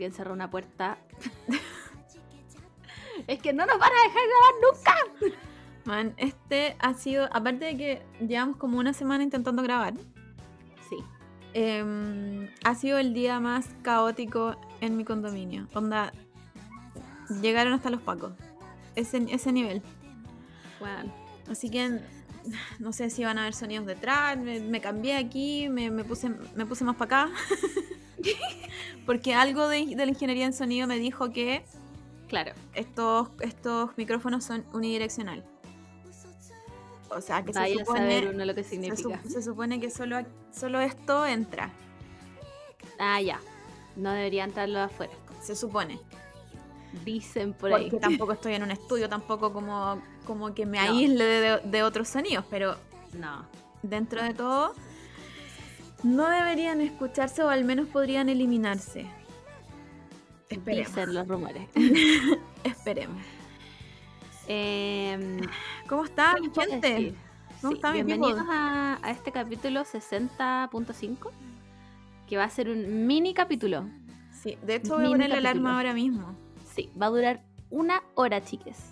alguien cerró una puerta. es que no nos van a dejar grabar nunca. Man, este ha sido, aparte de que llevamos como una semana intentando grabar, Sí. em, ha sido el día más caótico en mi condominio. Onda, llegaron hasta los pacos. Ese, ese nivel. Bueno, Así que no sé si van a haber sonidos detrás. Me, me cambié aquí, me, me puse, me puse más para acá. Porque algo de, de la ingeniería en sonido me dijo que claro. estos, estos micrófonos son unidireccional. O sea, que Vaya se a supone, saber uno lo que se, significa. se supone que solo, solo esto entra. Ah, ya. No debería entrarlo afuera. Se supone. Dicen por ahí. Porque tampoco estoy en un estudio, tampoco como, como que me No. aísle de, de otros sonidos, pero No. dentro de todo no deberían escucharse o al menos podrían eliminarse. Esperemos. Dicen los rumores. Esperemos. Em, ¿Cómo está, ¿qué les puedo gente? decir? ¿Cómo Sí, está bienvenidos a, a este capítulo 60.5, que va a ser un mini capítulo. Sí, de hecho voy a Mini poner la alarma ahora mismo. Sí, va a durar una hora, chiques.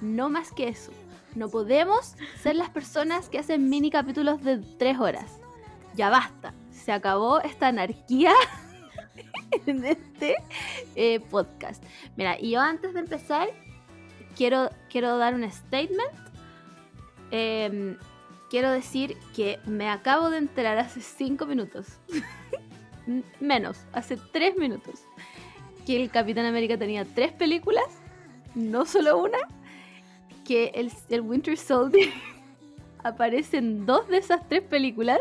No más que eso. No podemos ser las personas que hacen mini capítulos de tres horas. Ya basta. Se acabó esta anarquía en este eh, podcast. Mira, y yo antes de empezar, quiero, quiero dar un statement. Em, quiero decir que me acabo de enterar hace cinco minutos. Menos, hace tres minutos que el Capitán América tenía tres películas, no solo una, que el, el Winter Soldier aparece en dos de esas tres películas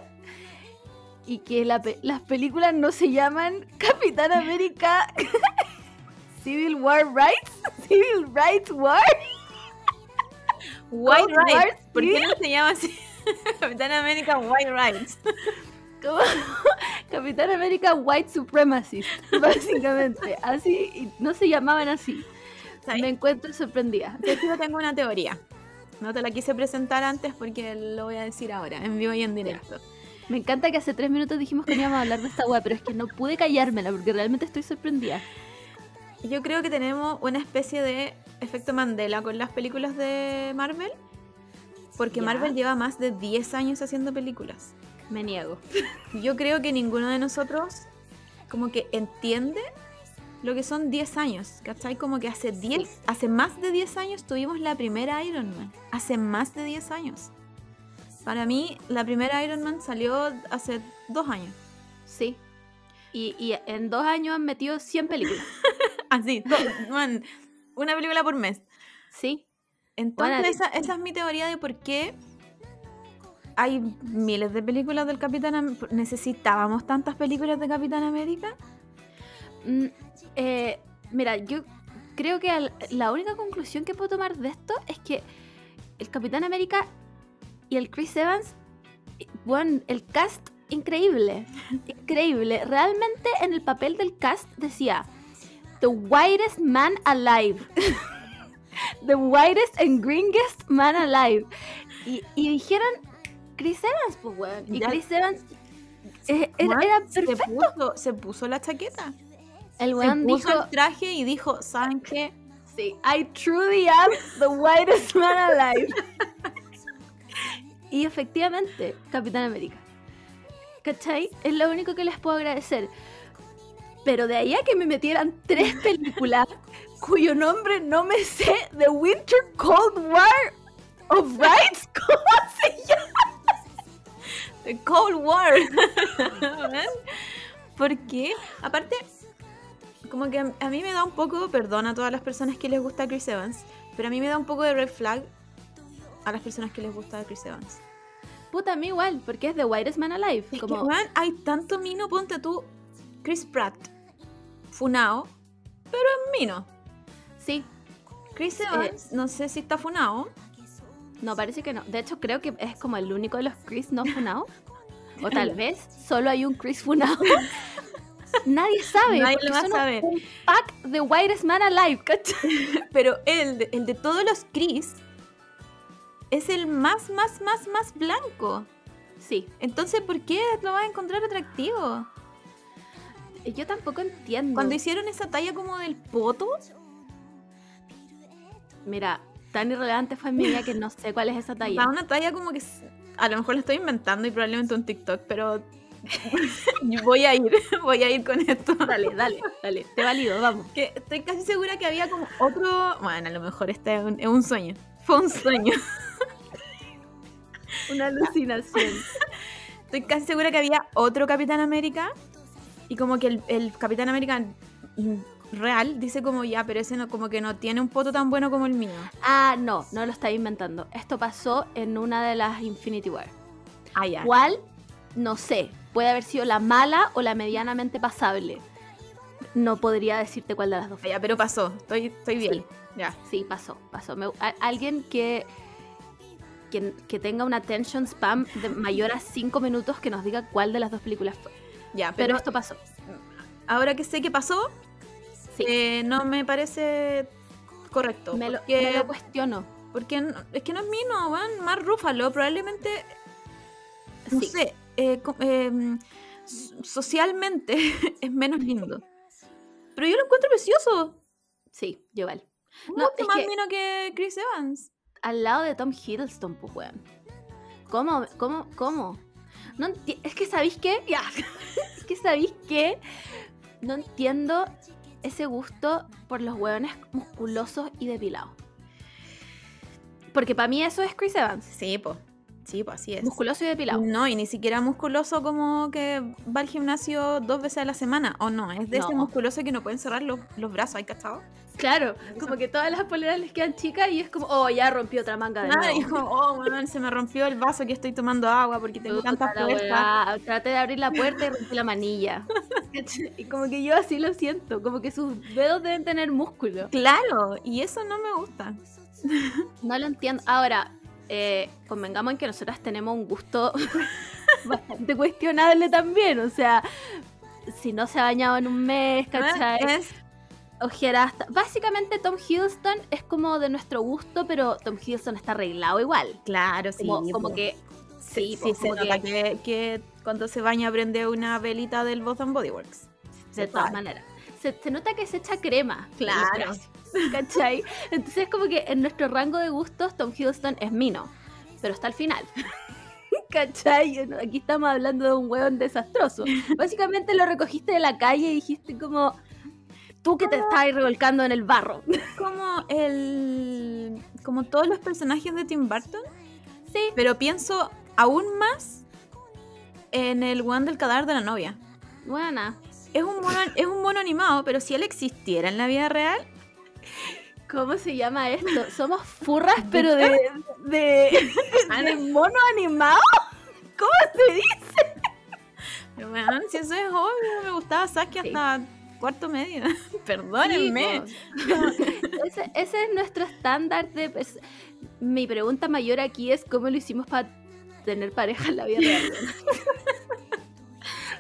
y que la pe- las películas no se llaman Capitán América Civil War Rights, Civil Rights War. White War, Rights. ¿Por qué no se llama así? Capitán América White Rights. como Capitán América White Supremacist, básicamente. Así, y no se llamaban así. ¿Sabes? Me encuentro sorprendida. Yo tengo una teoría. No te la quise presentar antes porque lo voy a decir ahora, en vivo y en directo. Me encanta que hace tres minutos dijimos que no íbamos a hablar de esta wea, pero es que no pude callármela porque realmente estoy sorprendida. Yo creo que tenemos una especie de efecto Mandela con las películas de Marvel. Porque. Marvel lleva más de 10 años haciendo películas. Me niego. Yo creo que ninguno de nosotros como que entiende lo que son 10 años, ¿cachai? Como que hace 10, Sí. hace más de 10 años tuvimos la primera Iron Man. Hace más de 10 años. Para mí, la primera Iron Man salió hace dos años. Sí. Y, y en dos años han metido 100 películas. Así, man, una película por mes. Sí. Entonces, Bueno, esa, esa es mi teoría de por qué hay miles de películas del Capitán América. ¿Necesitábamos tantas películas de Capitán América? Mm, eh, mira, yo creo que al- la única conclusión que puedo tomar de esto es que el Capitán América y el Chris Evans, bueno, el cast increíble, increíble. Realmente en el papel del cast decía The whitest man alive. The whitest and greenest man alive. Y, y dijeron Chris Evans, pues weón. Y. Chris Evans eh, era, se, perfecto. puso, se puso la chaqueta. El Se weón puso dijo, el traje y dijo, ¿saben qué? Sí, I truly am the whitest man alive. y efectivamente, Capitán América. ¿Cachai? Es lo único que les puedo agradecer. Pero de ahí a que me metieran tres películas cuyo nombre no me sé, The Winter Cold War of Rights, ¿cómo se llama? The Cold War. ¿Por qué? Aparte, como que a mí me da un poco, perdón a todas las personas que les gusta Chris Evans, pero a mí me da un poco de red flag a las personas que les gusta Chris Evans. Puta, a mí igual, porque es The Whitest Man Alive. Es como, que, weón, hay tanto mino, ponte tú, Chris Pratt, funao, pero es mino. sí, Chris Evans, no sé si está funao. No, parece que no. De hecho, creo que es como el único de los Chris no funado. O tal vez solo hay un Chris funado. Nadie sabe. Nadie lo va a saber. Un pack de Whitest Man Alive, ¿cachai? Pero el de, el de todos los Chris es el más, más, más, más blanco. Sí. Entonces, ¿por qué lo vas a encontrar atractivo? Yo tampoco entiendo. Cuando hicieron esa talla como del poto, Mira, tan irrelevante fue mi vida que no sé cuál es esa talla. da una talla como que a lo mejor la estoy inventando y probablemente un TikTok, pero voy a ir, voy a ir con esto. Dale, dale, dale. Te valido, vamos. Que estoy casi segura que había como otro. Bueno, a lo mejor este es un, es un sueño. Fue un sueño. Una alucinación. Estoy casi segura que había otro Capitán América. Y como que el, el Capitán América real dice como ya, pero ese no, como que no tiene un poto tan bueno como el mío. Ah, no, no lo estaba inventando. Esto pasó en una de las Infinity War. Ah, ya. ¿Cuál? No sé. Puede haber sido la mala o la medianamente pasable. No podría decirte cuál de las dos ya, pero pasó. Estoy, estoy bien. Sí. Ya. Sí, pasó, pasó. Me- a- alguien que, que, que tenga una attention spam de mayor a 5 minutos que nos diga cuál de las dos películas fue. Ya, Pero pero esto pasó. ahora que sé que pasó, Sí. eh, no me parece correcto. me, lo, porque, me lo cuestiono. porque no- es que no es Mino, van más Rúfalo. Probablemente no Sí. sé, eh, eh, so- socialmente es menos lindo. Pero yo lo encuentro precioso. Sí, yo igual. No, Mucho más que- mino que Chris Evans. Al lado de Tom Hiddleston, pues, weón. ¿Cómo? ¿Cómo? ¿Cómo? No es que sabéis qué? Ya. es que sabéis qué? No entiendo ese gusto por los hueones musculosos y depilados. Porque para mí eso es Chris Evans. Sí, pues. Sí, pues así es. Musculoso y depilado. No, y ni siquiera musculoso como que va al gimnasio dos veces a la semana. O no, es de ese No. musculoso que no pueden cerrar los, los brazos, ¿hay cachado? Claro, como que todas las poleras les quedan chicas y es como, oh, ya rompió otra manga de nuevo. como, oh, weón, se me rompió el vaso que estoy tomando agua porque tengo Puta tanta la fuerza. weá, Traté de abrir la puerta y rompí la manilla. Y como que yo así lo siento, como que sus dedos deben tener músculo. Claro, y eso no me gusta. No lo entiendo. Ahora, eh, convengamos en que nosotras tenemos un gusto bastante cuestionable también. O sea, si no se ha bañado en un mes, ¿cachai? Es- Ojeras. Básicamente Tom Hiddleston es como de nuestro gusto, pero Tom Hiddleston está arreglado igual. Claro, sí. Como, como que... Sí, Sí, sí, po, se como nota que- que, que cuando se baña prende una velita del and Body Works. De todas maneras. Se, se nota que se echa crema. Claro. ¿Cachai? Entonces como que en nuestro rango de gustos Tom Hiddleston es mino. Pero está al final. ¿Cachai? Aquí estamos hablando de un hueón desastroso. Básicamente lo recogiste de la calle y dijiste como... Tú que te estás ahí revolcando en el barro. Como el. como todos los personajes de Tim Burton. Sí. Pero pienso aún más en el one del cadáver de la novia. Buena. Es un mono, es un mono animado, pero si él existiera en la vida real, ¿Cómo se llama esto? Somos furras, pero de... de, de mono animado. ¿Cómo se dice? pero, si eso es obvio, me gustaba Sí. hasta cuarto medio. Perdónenme. Ese, ese es nuestro estándar de... Mi pregunta mayor aquí es cómo lo hicimos para tener pareja en la vida real.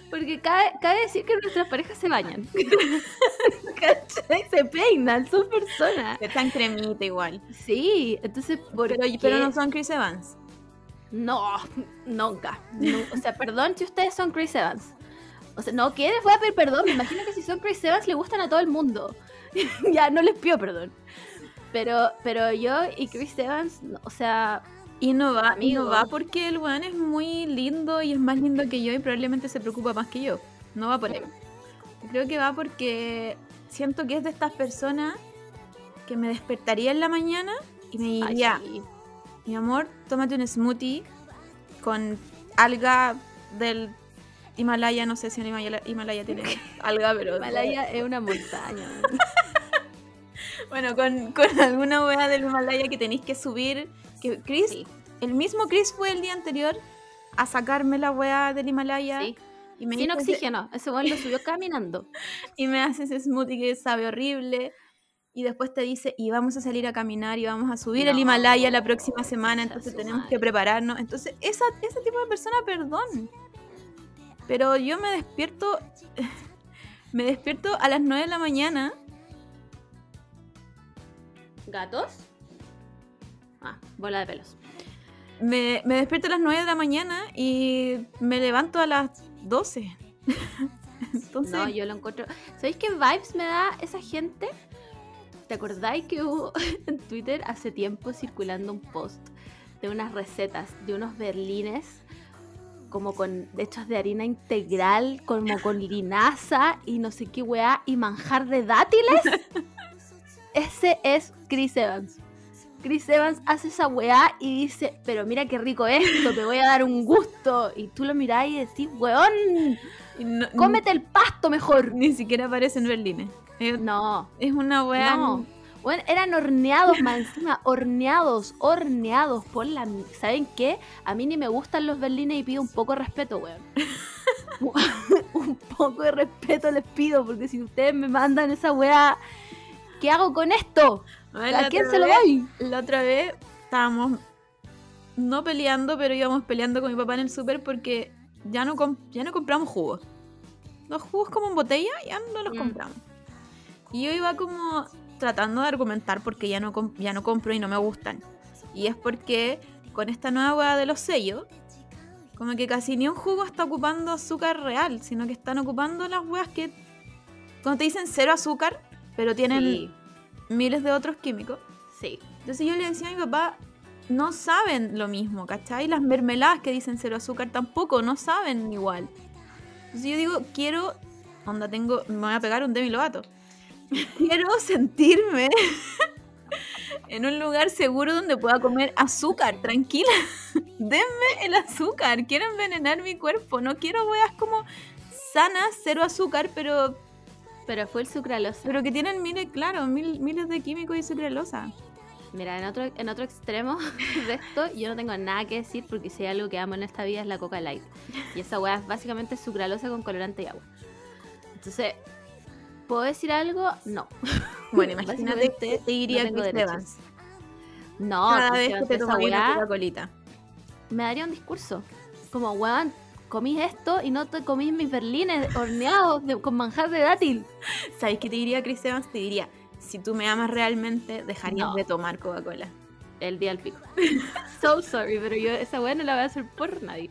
Porque cabe, cabe decir que nuestras parejas se bañan. ¿Cachai? Se peinan, son personas. Echan cremita igual. Sí, entonces, ¿por Pero, qué? pero no son Chris Evans. No, nunca. Nu- O sea, perdón si ustedes son Chris Evans. O sea, no, ¿qué les voy a pedir perdón? Me imagino que si son Chris Evans le gustan a todo el mundo. ya, no les pido perdón. Pero, pero yo y Chris Evans, o sea, Y no va, y no va porque el weón es muy lindo y es más lindo que yo y probablemente se preocupa más que yo. No va por ahí. Creo que va porque siento que es de estas personas que me despertaría en la mañana y me ay, diría, sí. mi amor, tómate un smoothie con alga del Himalaya, no sé si en Himalaya, Himalaya tiene alga, pero... Himalaya es una montaña. Bueno, con, con alguna wea del Himalaya que tenéis que subir. Que Chris, Sí, el mismo Chris fue el día anterior a sacarme la wea del Himalaya. sí. Y me, Sin oxígeno. Ese weón lo subió caminando. y me hace ese smoothie que sabe horrible. Y después te dice, y vamos a salir a caminar y vamos a subir el No, Himalaya la próxima semana, entonces tenemos que prepararnos. Entonces, esa, ese tipo de persona, perdón. Pero yo me despierto, me despierto a las 9 de la mañana ¿Gatos? Ah, bola de pelos. Me, me despierto a las 9 de la mañana y me levanto a las 12. Entonces, No, yo lo encuentro. ¿Sabéis qué vibes me da esa gente? ¿Te acordáis que hubo en Twitter hace tiempo circulando un post de unas recetas de unos berlines como con hechos de harina integral, como con linaza y no sé qué weá y manjar de dátiles? Ese es Chris Evans. Chris Evans hace esa weá y dice, pero mira qué rico esto, te voy a dar un gusto. Y tú lo mirás y decís, weón, no- cómete el pasto mejor. ni siquiera aparece en Berlín. Es, No, es una weá. no. Bueno, eran horneados más encima, horneados, horneados por la... ¿Saben qué? A mí ni me gustan los berlines y pido un poco de respeto, weón. un poco de respeto les pido, porque si ustedes me mandan esa weá, ¿qué hago con esto? ¿A quién se lo doy? La otra vez estábamos no peleando, pero íbamos peleando con mi papá en el súper porque ya no, ya no compramos jugos. Los jugos como en botella ya no los Mm. compramos. Y yo iba como tratando de argumentar porque ya no, ya no compro y no me gustan. Y es porque con esta nueva hueá de los sellos, como que casi ni un jugo está ocupando azúcar real, sino que están ocupando las hueas que, cuando te dicen cero azúcar, pero tienen Sí, miles de otros químicos. sí. Entonces yo le decía a mi papá, no saben lo mismo, ¿cachai? Las mermeladas que dicen cero azúcar tampoco, no saben igual. Entonces yo digo, quiero, onda, tengo, me voy a pegar un Demi Lovato. Quiero sentirme en un lugar seguro donde pueda comer azúcar, tranquila. Denme el azúcar, quiero envenenar mi cuerpo, no quiero weas como sanas, cero azúcar, pero, Pero fue el sucralosa. pero que tienen miles, claro, mil- miles de químicos y sucralosa. Mira, en otro, en otro extremo de esto, yo no tengo nada que decir porque si hay algo que amo en esta vida es la Coca Light. Y esa weá es básicamente sucralosa con colorante y agua. Entonces, ¿puedo decir algo? No. Bueno, imagínate que te diría no tengo Chris. No, Cada vez que te esa tomas una Coca-Colita. me daría un discurso. Como, weón, comís esto y no te comís mis berlines horneados de- con manjar de dátil. ¿Sabes qué te diría Chris Evans? Te diría, si tú me amas realmente, dejarías No. de tomar Coca-Cola. El día al pico. so sorry, pero yo esa weá no la voy a hacer por nadie.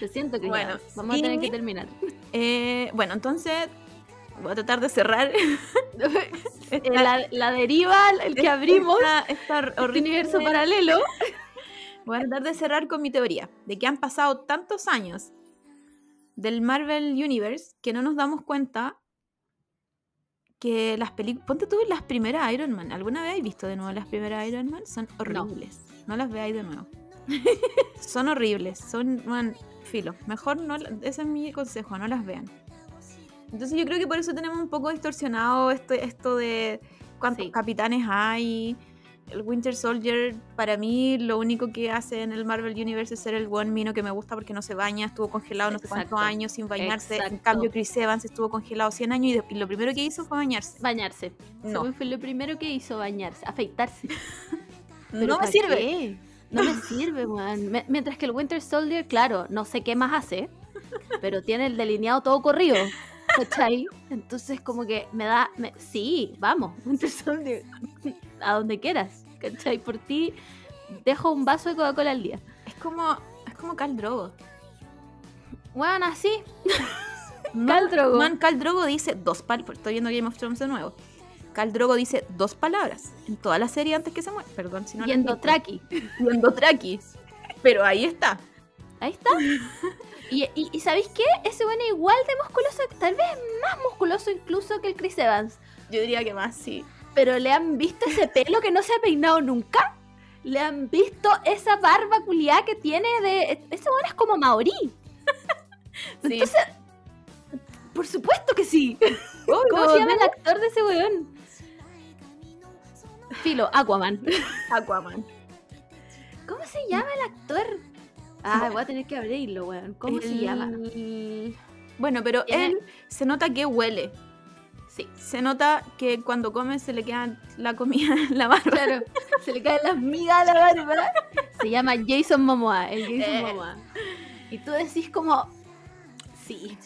Lo siento, Chris Bueno. Vamos a tener y- que terminar. Eh, bueno, entonces voy a tratar de cerrar esta- la, la deriva, el que abrimos, esta, este universo paralelo. Voy a tratar de cerrar con mi teoría de que han pasado tantos años del Marvel Universe que no nos damos cuenta que las películas. Ponte tú las primeras Iron Man. ¿Alguna vez has visto de nuevo las primeras Iron Man? Son horribles. No, las veáis de nuevo. son horribles. Son. man, filo. Mejor no. Ese es mi consejo. No las vean. Entonces yo creo que por eso tenemos un poco distorsionado esto, esto de cuántos Sí. capitanes hay. El Winter Soldier, para mí, lo único que hace en el Marvel Universe es ser el buen mino que me gusta porque no se baña, estuvo congelado no sé cuántos años sin bañarse. En Exacto. cambio, Chris Evans estuvo congelado 100 años y, de- y lo primero que hizo fue bañarse. Bañarse. No. Según fue lo primero que hizo, bañarse, afeitarse. No me ¿para sirve. qué? No me sirve. Me- Mientras que el Winter Soldier, claro, no sé qué más hace, pero tiene el delineado todo corrido. ¿Cachai? Entonces, como que me da. me- sí, vamos, Winter Soldier. A donde quieras. ¿Cachai? Por ti, dejo un vaso de Coca-Cola al día. Es como, es como Cal Drogo. Weón, así. Khal Drogo. Man, Khal Drogo dice dos palabras. Estoy viendo Game of Thrones de nuevo. Khal Drogo dice dos palabras en toda la serie antes que se muera. Perdón si no Y las en digo. Dothraki. Y en Dothraki. Pero ahí está. Ahí está. Y, y, y ¿sabéis qué? Ese bueno igual de musculoso, tal vez más musculoso incluso que el Chris Evans. Yo diría que más, sí. Pero le han visto ese pelo que no se ha peinado nunca. Le han visto esa barba culiada que tiene de. Ese bueno es como Maori. Sí. Entonces, por supuesto que sí. ¿Cómo se llama el actor de ese weón? Filo, Aquaman. Aquaman. ¿Cómo se llama el actor? Ah, voy a tener que abrirlo, weón. ¿Cómo se llama? Bueno, pero él se nota que huele. Sí, Se nota que cuando come se le queda la comida en la barba. claro. Se le caen las migas a la barba. Se llama Jason Momoa, el Jason Eh. Momoa. Y tú decís como, sí,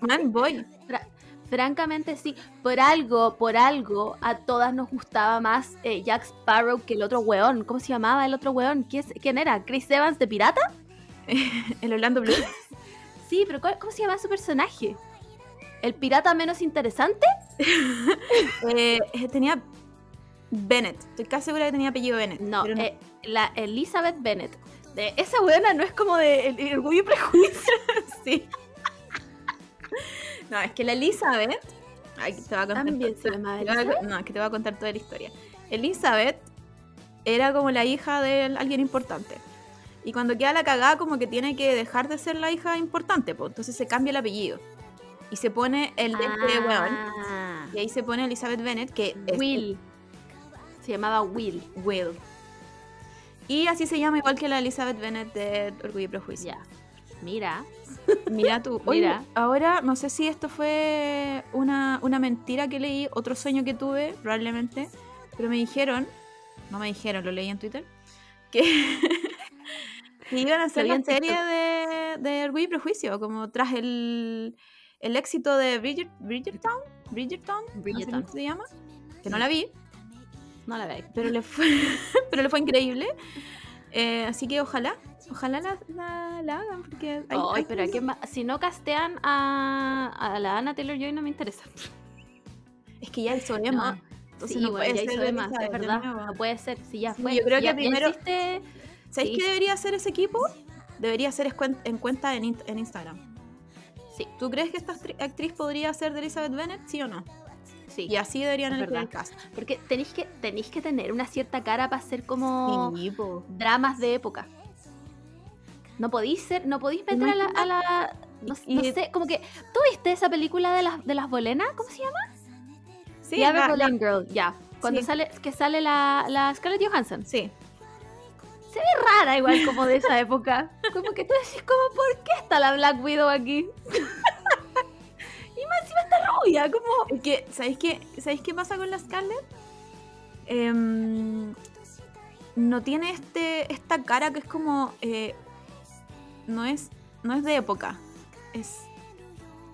Man, voy. fra- francamente sí. Por algo, por algo, a todas nos gustaba más eh, Jack Sparrow que el otro weón. ¿Cómo se llamaba el otro weón? ¿Quién, era? ¿Chris Evans de Pirata? El Orlando Bloom. Sí, pero ¿cuál- ¿cómo se llama su personaje? ¿El pirata menos interesante? Eh, eh, tenía Bennett. Estoy casi segura que tenía apellido Bennett. No, eh, la Elizabeth Bennet. De, esa buena no es como de el, el orgullo y prejuicio. sí. No, es que la Elizabeth. Ay, te va a contar. También se llama Elizabeth. No, es que te voy a contar toda la historia. Elizabeth era como la hija de alguien importante. Y cuando queda la cagada, como que tiene que dejar de ser la hija importante, pues entonces se cambia el apellido. Y se pone el de este weón. Ah, Y ahí se pone Elizabeth Bennett, que es Will. Se llamaba Will. Will. Y así se llama igual que la Elizabeth Bennett de Orgullo y Prejuicio. Mira. Mira tú. Oye, Mira. ahora no sé si esto fue una, una mentira que leí, otro sueño que tuve, probablemente, pero me dijeron, no me dijeron, lo leí en Twitter, que, que iban a hacer en serie de, de Orgullo y Prejuicio, como tras el, el éxito de Bridget, no sé Bridgerton. cómo se llama, que no la vi, No la veis. pero le fue, pero le fue increíble. Eh, así que ojalá, ojalá la, la, la hagan, porque hay- Ay, hay pero. Si no castean a, a la Anna Taylor Joy no me interesa. Es que ya hizo Emma. No. entonces sí, no puede ya ser hizo de más, es de verdad. nuevo. No puede ser, si ya Sí, fue. yo creo si que primero- hiciste- ¿Sabéis Sí. qué debería hacer ese equipo? Debería ser escuen- en cuenta en, in- en Instagram. Sí, ¿Tú crees que esta actri- actriz podría ser de Elizabeth Bennett? ¿Sí o no? sí. Y así deberían elegir el cast. Porque tenéis que, tenéis que tener una cierta cara para hacer como Sí, dramas de época. No podéis ser, no podéis meter a la, a la- no, Y- no sé, como que ¿tú viste esa película de las de las bolenas? ¿Cómo se llama? Sí, The la- Girl, ya. Cuando Sí. sale que sale la, la Scarlett Johansson. sí. Rara igual como de esa época. Como que tú decís como ¿por qué está la Black Widow aquí? y más encima está rubia, como Es que, ¿sabéis qué, ¿sabéis qué pasa con la Scarlett? Em, no tiene este esta cara que es como... eh, no, es, no es de época. Es...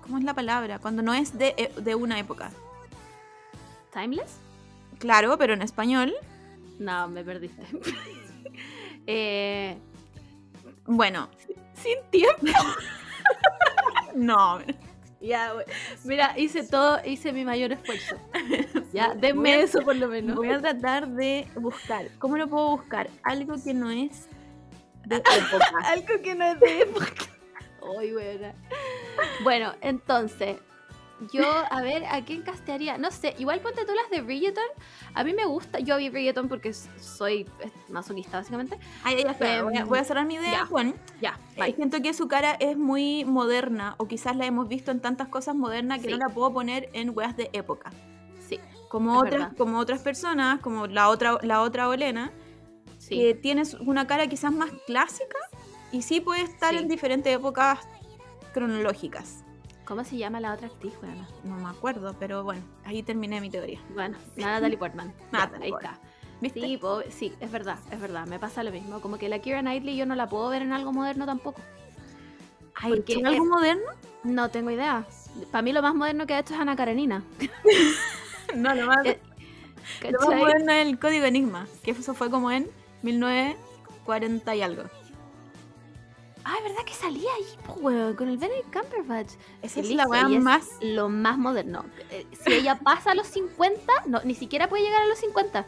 ¿Cómo es la palabra? Cuando no es de, e- de una época. timeless. Claro, pero en español. No, me perdiste. eh, Bueno, sin tiempo. no. Ya, mira, hice todo, hice mi mayor esfuerzo. Ya, denme a- eso por lo menos. Voy a tratar de buscar. ¿Cómo lo puedo buscar? Algo que no es de época. Algo que no es de época. Ay, buena. Bueno, entonces, yo, a ver, ¿a quién castearía? No sé, igual ponte tú las de Bridgerton. A mí me gusta, yo vi Bridgerton porque soy masoquista, básicamente. Ay, ya está. Em, Voy a, voy a cerrar mi idea, ya. Juan. Ya, Eh, siento que su cara es muy moderna, o quizás la hemos visto en tantas cosas modernas que Sí. no la puedo poner en weas de época. Sí, Como Es otras, verdad. como otras personas, como la otra, la otra Olena, sí. que tienes una cara quizás más clásica y sí puede estar Sí. en diferentes épocas cronológicas. ¿Cómo se llama la otra actriz, weona? No me acuerdo, pero bueno, ahí terminé mi teoría. Bueno, Natalie Portman. Natalie ahí Portman. está. ¿Viste? Sí, sí, es verdad, es verdad. Me pasa lo mismo. Como que la Kira Knightley yo no la puedo ver en algo moderno tampoco. Ay, ¿tiene algo es- moderno? No tengo idea. Para mí lo más moderno que ha hecho es Ana Karenina. No, lo más, Eh, lo más moderno es el código Enigma, que eso fue como en 1940 y algo. Ay, ¿verdad que salía ahí, po, weón? Con el Benedict Cumberbatch. Es Listo, la es más Lo más moderno. Eh, Si ella pasa a los 50, no, ni siquiera puede llegar a los 50.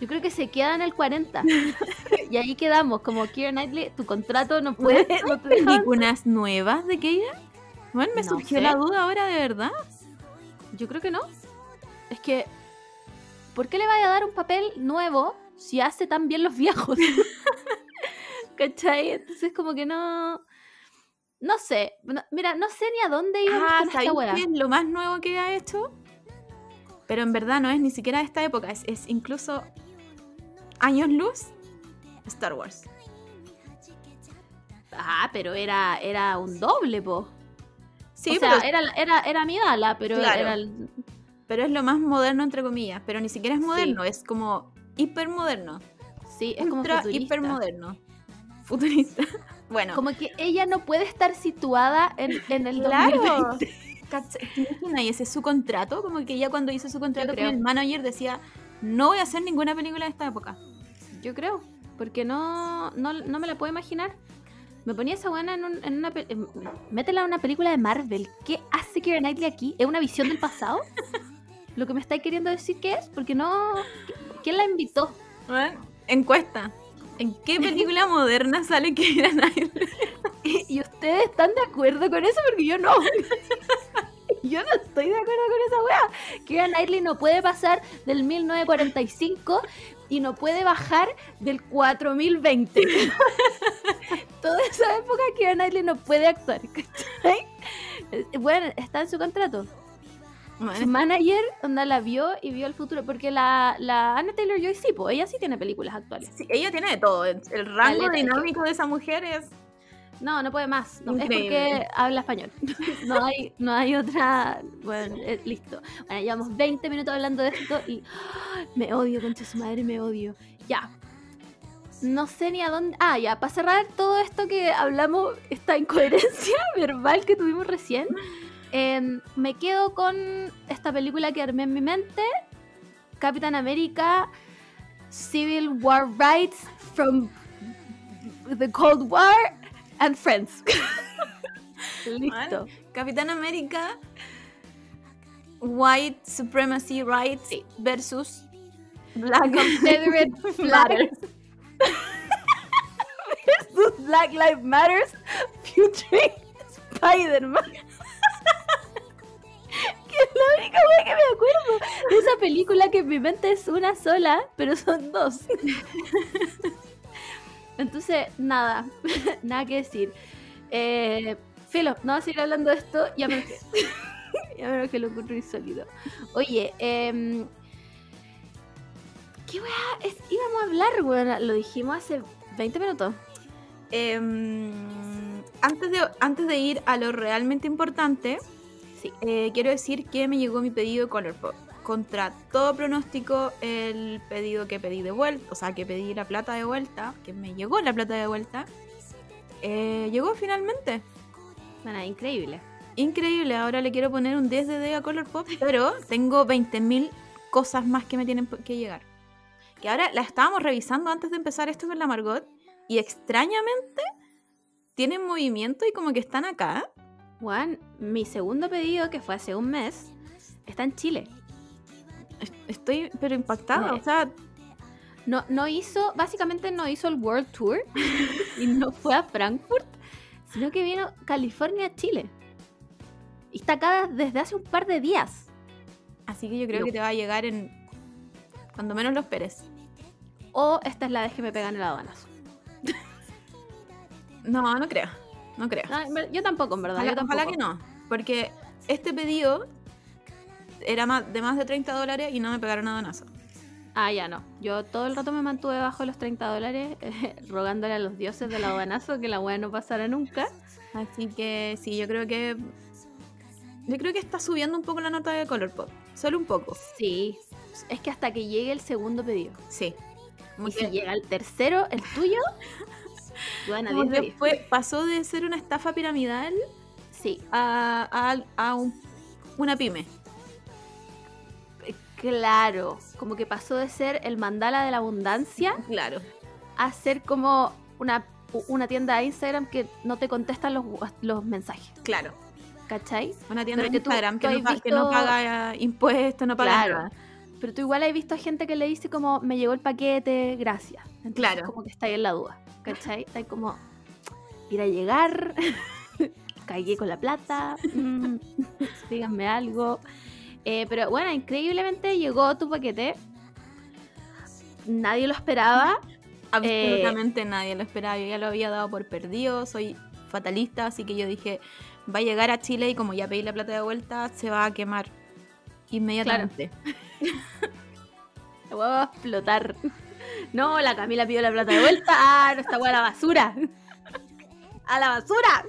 Yo creo que se queda en el 40. y ahí quedamos, como Keira Knightley, tu contrato no puede, no te películas nuevas de Keira? Bueno, me No surgió sé. la duda ahora de verdad. Yo creo que no. Es que, ¿por qué le vaya a dar un papel nuevo si hace tan bien los viejos? ¿Cachai? Entonces, como que no. No sé. No- mira, no sé ni a dónde íbamos Ah, con esta ¿sabéis wea. qué es lo más nuevo que ha hecho? Pero en verdad no es ni siquiera de esta época, es, es incluso años luz Star Wars. Ah, pero era, era un doble, po. Sí, o sea, era, era, era Amidala, pero Claro. era el- pero es lo más moderno entre comillas, pero ni siquiera es moderno, es como hipermoderno. Sí, es como futurista. hipermoderno. Futurista. Bueno, Como que ella no puede estar situada en, en el Claro. 2020. ¿Cachai? ¿Te imaginas? Y ese es su contrato, como que ella cuando hizo su contrato con el manager decía, no voy a hacer ninguna película de esta época. Yo creo, porque no, no, no me la puedo imaginar. Me ponía esa buena en, un- en una... en- métela en una película de Marvel. ¿Qué hace Keira Knightley aquí? ¿Es una visión del pasado? Lo que me estáis queriendo decir que es, porque no... ¿Quién la invitó? Bueno, encuesta. ¿En qué película moderna sale Keira Knightley? ¿Y ustedes están de acuerdo con eso? Porque yo no. Yo no estoy de acuerdo con esa wea. Keira Knightley no puede pasar del 1945 y no puede bajar del 4020. Toda esa época Keira Knightley no puede actuar. ¿cachai? Bueno, está en su contrato. Su manager onda la vio y vio el futuro. Porque la, la Anna Taylor Joy sí, pues ella sí tiene películas actuales. sí, ella tiene de todo. El, rango Caleta, dinámico de esa mujer es. No, no puede más. No, es porque habla español. No hay, no hay otra. Bueno, eh, listo. Bueno, llevamos 20 minutos hablando de esto y ¡ah! me odio, concha su madre, me odio. Ya. No sé ni a dónde. Ah, ya, para cerrar todo esto que hablamos, esta incoherencia verbal que tuvimos recién, em, me quedo con esta película que armé en mi mente: Capitán América, Civil War Rights from the Cold War and Friends. Listo. Capitán América, White Supremacy Rights Sí. versus Black Confederate flatters. Versus Black Lives Matters featuring Spider-Man. Que es la única wea que me acuerdo de esa película que en mi mente es una sola, pero son dos. Entonces, nada, nada que decir. Eh, Filo, no vas a seguir hablando de esto, ya me ya me enojé, lo encuentro insólito. Oye, eh, ¿qué weá es- íbamos a hablar, weón? Lo dijimos hace 20 minutos. Em, antes, de, antes de ir a lo realmente importante, Sí. eh, quiero decir que me llegó mi pedido de Colourpop. Contra todo pronóstico, el pedido que pedí de vuelta, o sea, que pedí la plata de vuelta, que me llegó la plata de vuelta, eh, llegó finalmente. Bueno, increíble. Increíble, ahora le quiero poner un 10 de D a Colourpop, pero tengo 20.000 cosas más que me tienen que llegar. Que ahora la estábamos revisando antes de empezar esto con la Margot y extrañamente tienen movimiento y como que están acá. Juan, mi segundo pedido, que fue hace un mes, está en Chile. Es- Estoy pero impactada, Eh. o sea, No, no hizo, básicamente no hizo el World Tour y no fue a Frankfurt, sino que vino California a Chile. Y está acá desde hace un par de días. así que yo creo que te va a llegar en cuando menos lo esperes. O esta es la vez que me pegan el aduanazo. No, no creo, no creo. No, ver- yo tampoco, en verdad. Ojalá, yo tampoco. ojalá que no, porque este pedido era más, de más de 30 dólares y no me pegaron a donazo. Ah, ya no. Yo todo el rato me mantuve bajo los 30 dólares, eh, rogándole a los dioses del aduanazo que la weá no pasara nunca. Así que sí, yo creo que. Yo creo que está subiendo un poco la nota de Colourpop. Solo un poco. Sí. Es que hasta que llegue el segundo pedido. Sí. Como Y que, si llega el tercero, el tuyo, bueno, como 10 de que 10. fue- pasó de ser una estafa piramidal Sí, a, a- a un- una pyme. eh, claro. Como que pasó de ser el mandala de la abundancia Claro. a ser como una, una tienda de Instagram que no te contestan los, los mensajes. Claro. ¿Cachai? Una tienda Pero de que Instagram tú que, no, pa- que no visto- paga eh, impuestos, no paga Claro. nada. Pero tú igual has visto gente que le dice como, me llegó el paquete, gracias. Entonces, Claro. como que está ahí en la duda, ¿cachai? Está como, ir a llegar, cagué con la plata, mm, díganme algo. Eh, pero bueno, increíblemente llegó tu paquete. Nadie lo esperaba. Absolutamente nadie lo esperaba. Yo ya lo había dado por perdido. Soy fatalista, así que yo dije, va a llegar a Chile y como ya pedí la plata de vuelta, se va a quemar inmediatamente. La hueá va a explotar. No, la Camila pidió la plata de vuelta. Ah, no, esta hueá a la basura. A la basura.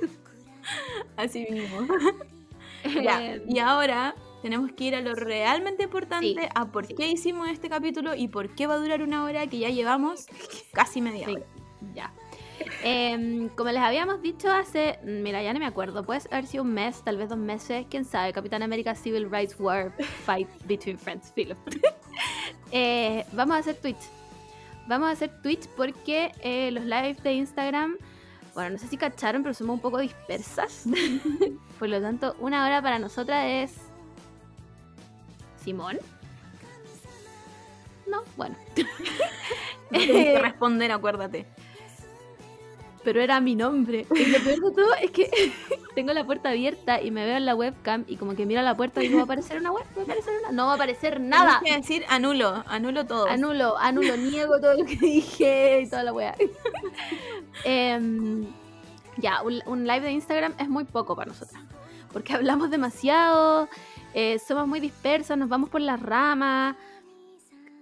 Así mismo. Ya, Eh, y ahora tenemos que ir a lo realmente importante, Sí, a por sí. qué hicimos este capítulo y por qué va a durar una hora que ya llevamos casi media Sí, hora. ya. Em, como les habíamos dicho hace, mira, ya no me acuerdo, puede haber sido un mes, tal vez dos meses, quién sabe, Capitán América Civil Rights War Fight Between Friends, filo. Eh, vamos a hacer Twitch. Vamos a hacer Twitch porque eh, los lives de Instagram, Bueno, no sé si cacharon, pero somos un poco dispersas. Por lo tanto, una hora para nosotras es. ¿Simón? No, bueno. No tienes que responder, acuérdate. Pero era mi nombre. Y lo peor de todo es que tengo la puerta abierta y me veo en la webcam y como que miro a la puerta y digo, ¿va a aparecer una web? ¿Va a aparecer una? No va a aparecer nada. Tienes que decir anulo, anulo todo. Anulo, anulo, niego todo lo que dije y toda la weá. Em, ya, un, un live de Instagram es muy poco para nosotras. Porque hablamos demasiado, eh, somos muy dispersas, nos vamos por las ramas.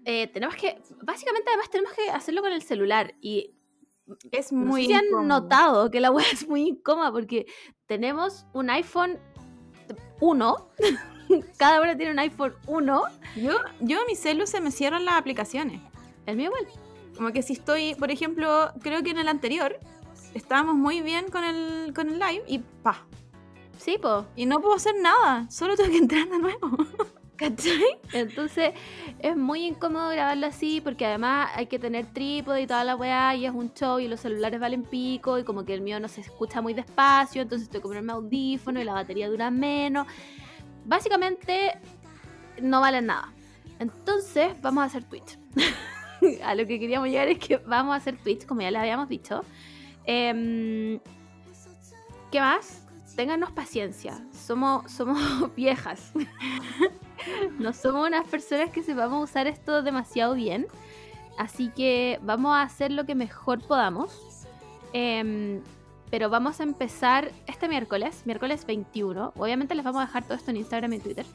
Eh, tenemos que, básicamente además tenemos que hacerlo con el celular y Es no sé muy si han notado que la web es muy incómoda porque tenemos un iPhone 1, cada uno tiene un iPhone 1, Yo, yo mi celu se me cierran las aplicaciones. el mío igual. Como que si estoy, por ejemplo, creo que en el anterior estábamos muy bien con el, con el live y pa. Sí, po. Y no puedo hacer nada, solo tengo que entrar de nuevo. ¿Cachai? Entonces es muy incómodo grabarlo así porque además hay que tener trípode y toda la weá y es un show y los celulares valen pico y como que el mío no se escucha muy despacio, entonces tengo que ponerme audífono y la batería dura menos. Básicamente no valen nada. Entonces vamos a hacer Twitch. a lo que queríamos llegar es que vamos a hacer Twitch, como ya les habíamos dicho. Em, ¿Qué más? Téngannos paciencia. Somos, somos viejas. No somos unas personas que sepamos usar esto demasiado bien. Así que vamos a hacer lo que mejor podamos. Em, pero vamos a empezar este miércoles, miércoles 21. Obviamente les vamos a dejar todo esto en Instagram y Twitter.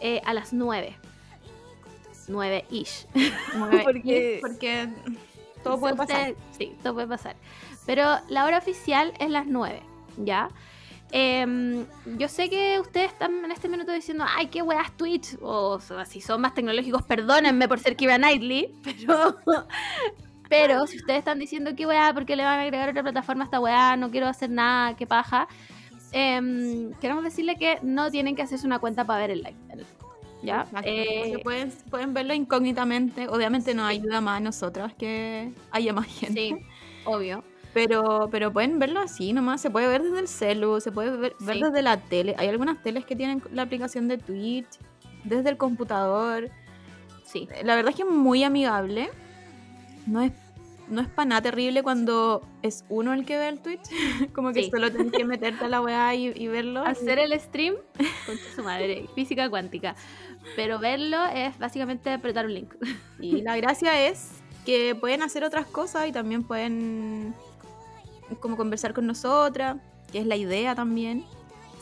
eh, a las 9. 9-ish. Porque, Porque- porque todo puede pasar. Usted- Sí, todo puede pasar. Pero la hora oficial es las 9, ¿ya? Em, yo sé que ustedes están en este minuto diciendo, ay, qué weas Twitch, o si son más tecnológicos, perdónenme por ser Kira Knightley, pero, pero si ustedes están diciendo qué wea, porque le van a agregar otra plataforma a esta wea, no quiero hacer nada, qué paja, em, queremos decirle que no tienen que hacerse una cuenta para ver el live. ¿Ya? Exacto, Eh, pueden, pueden verlo incógnitamente. Obviamente nos ayuda más a nosotras que haya más gente. sí, obvio. Pero, pero pueden verlo así nomás. Se puede ver desde el celu, se puede ver, desde la tele. Hay algunas teles que tienen la aplicación de Twitch, desde el computador. Sí, La verdad es que es muy amigable. No es, no es para nada terrible cuando es uno el que ve el Twitch. Como que Sí. solo tienes que meterte a la weá y, y verlo. hacer el stream con su madre, física cuántica. Pero verlo es básicamente apretar un link. Y la gracia es que pueden hacer otras cosas y también pueden como conversar con nosotras, que es la idea también.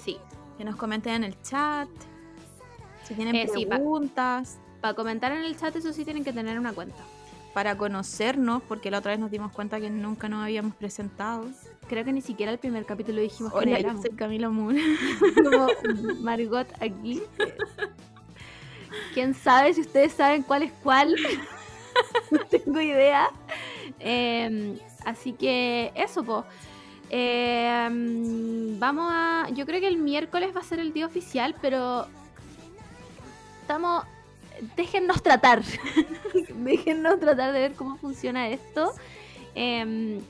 Sí. Que nos comenten en el chat. Si tienen Eh, sí, pa- preguntas. Para comentar en el chat, eso sí tienen que tener una cuenta. Para conocernos, porque la otra vez nos dimos cuenta que nunca nos habíamos presentado. Creo que ni siquiera el primer capítulo dijimos que Hola, yo éramos. soy Camila Moore. Como Margot aquí. ¿Quién sabe si ustedes saben cuál es cuál? no tengo idea. Eh, así que eso, pues. vamos a. Yo creo que el miércoles va a ser el día oficial, pero. Estamos. Déjennos tratar. Déjennos tratar de ver cómo funciona esto. Em,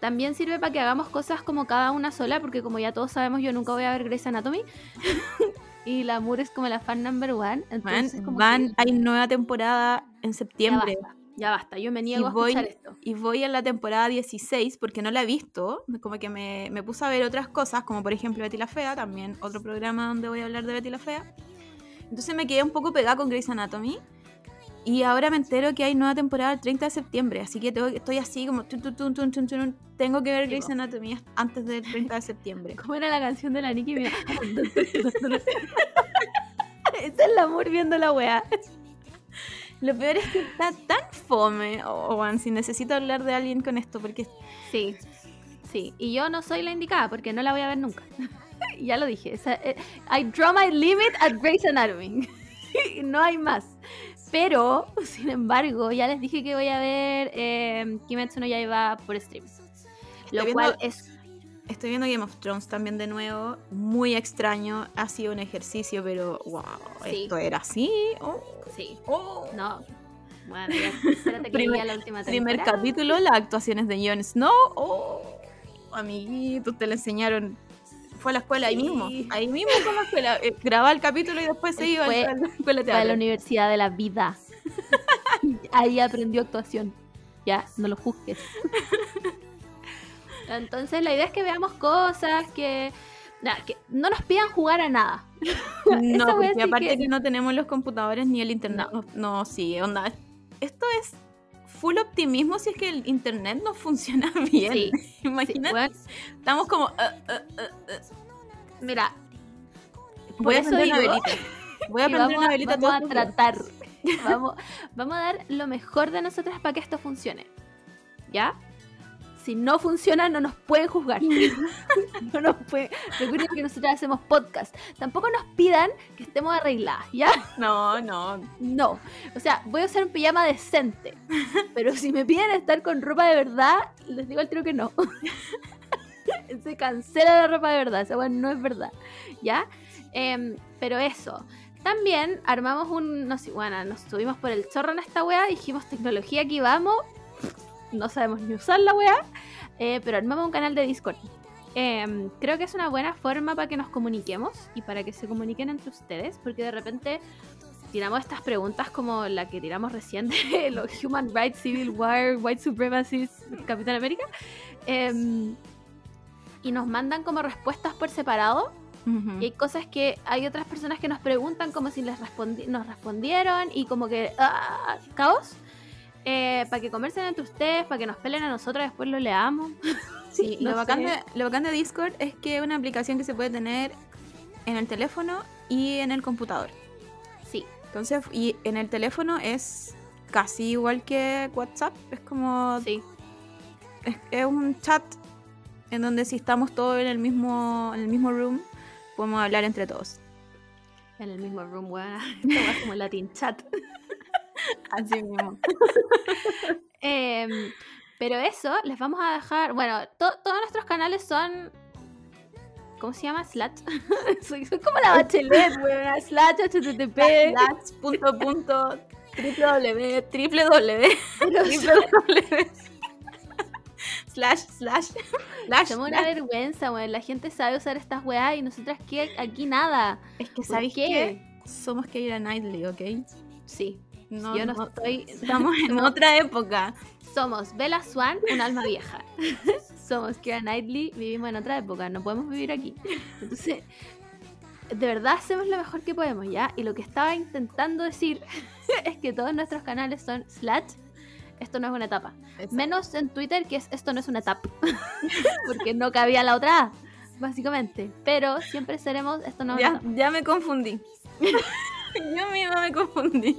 también sirve para que hagamos cosas como cada una sola, porque como ya todos sabemos, yo nunca voy a ver Grey's Anatomy. y la Moore es como la fan number one. Van, Entonces, como van- que hay nueva temporada en septiembre. Ya basta. Yo me niego Y a voy- escuchar esto. Y voy a la temporada 16 porque no la he visto. Como que me, me puse a ver otras cosas, como por ejemplo Betty la Fea, también otro programa donde voy a hablar de Betty la Fea. Entonces me quedé un poco pegada con Grey's Anatomy. Y ahora me entero que hay nueva temporada el 30 de septiembre. Así que tengo, estoy así como... tun, tun, tun, tengo que ver Grey's. Anatomy antes del 30 de septiembre. ¿Cómo era la canción de la Nicki? Mira. Es el amor viendo la weá. Lo peor es que está tan fome. Oh, Juan, si necesito hablar de alguien con esto porque... Sí, sí. Y yo no soy la indicada porque no la voy a ver nunca. ya lo dije. o sea, eh, I draw my limit at Grey's Anatomy. no hay más. Pero, sin embargo, ya les dije que voy a ver eh, Kimetsu no Yaiba por stream. Lo cual viendo- es Estoy viendo Game of Thrones también de nuevo. Muy extraño. Ha sido un ejercicio, pero wow, Sí. esto era así. Oh, Sí. oh. No. Bueno, ya, espérate que Primer- la última Primer capítulo, las actuaciones de Jon Snow. Oh. amiguitos, te le enseñaron. Fue a la escuela ahí mismo. Ahí mismo fue a la escuela. Eh, grababa el capítulo y después se iba a la escuela Fue a la. Universidad de la Vida. Ahí aprendió actuación. Ya, no lo juzgues. Entonces la idea es que veamos cosas que... no nos pidan jugar a nada. No, porque aparte que- que... no tenemos los computadores ni el internet. No, no, sí, onda. Esto es full optimismo si es que el internet no funciona bien. Sí, sí, Imagínate, bueno, estamos como. "Ah, ah, ah, ah". mira, Voy a prender una velita. Voy a prender una velita vamos a tratar. Vamos, vamos a dar lo mejor de nosotras para que esto funcione. ¿Ya? Si no funciona, no nos pueden juzgar. No nos pueden. Recuerden que nosotras hacemos podcast. Tampoco nos pidan que estemos arregladas, ¿ya? No, no. No. O sea, voy a usar un pijama decente. Pero si me piden estar con ropa de verdad, les digo al tiro que no. Se cancela la ropa de verdad. Esa weá no es verdad. ¿Ya? Em, pero eso. También armamos un. No sé, bueno, nos subimos por el chorro en esta weá. Dijimos tecnología aquí vamos. No sabemos ni usar la weá. eh, pero armamos un canal de Discord. Em, creo que es una buena forma para que nos comuniquemos y para que se comuniquen entre ustedes. Porque de repente tiramos estas preguntas como la que tiramos recién de los Human Rights, Civil War, White Supremacy, Capitán América. em, y nos mandan como respuestas por separado. Y hay cosas que hay otras personas que nos preguntan como si les respondi- nos respondieron y como que ¡ah! caos. Para que conversen entre ustedes, para que nos pelen a nosotros después lo leamos. Sí, No lo, bacán de, lo bacán de Discord es que es una aplicación que se puede tener en el teléfono y en el computador. Sí, Entonces, y en el teléfono es casi igual que WhatsApp. Es como. sí. Es, es un chat en donde si estamos todos en el mismo, en el mismo room, podemos hablar entre todos. En el mismo room, weón. Va como Latin chat. Así mismo. Em, pero eso, les vamos a dejar. Bueno, to- todos nuestros canales son. ¿Cómo se llama? Slash. soy, soy como la bachelet, weón. Slash, http. Slash, punto, punto, triple W, triple W, Pero triple W. Slash, slash, slash. somos una vergüenza, weón. La gente sabe usar estas weas y nosotras que aquí nada. Es que, ¿Por ¿sabéis qué? Somos Keira Knightley, ¿ok? Sí. No, yo no, no- estoy. estamos en otra época. Somos Bella Swan, un alma vieja. Somos Keira Knightley, vivimos en otra época, no podemos vivir aquí. Entonces, de verdad hacemos lo mejor que podemos, ¿ya? Y lo que estaba intentando decir es que todos nuestros canales son slash, esto no es una etapa. Menos en Twitter, que es esto no es una etapa. Porque no cabía la otra A, básicamente. Pero siempre seremos esto no es una etapa. ya me confundí. Yo misma me confundí.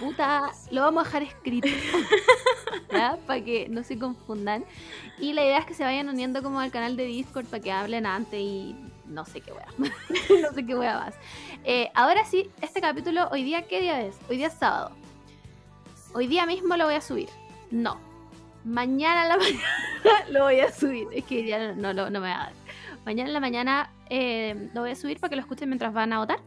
Puta, lo vamos a dejar escrito. Para que no se confundan. Y la idea es que se vayan uniendo como al canal de Discord para que hablen antes y no sé qué wea. no sé qué wea más. Eh, ahora sí, este capítulo, hoy día, ¿qué día es? Hoy día es sábado. Hoy día mismo lo voy a subir. No. Mañana en la mañana lo voy a subir. Es que ya no, no, no me va a dar. Mañana en la mañana eh, lo voy a subir para que lo escuchen mientras van a votar.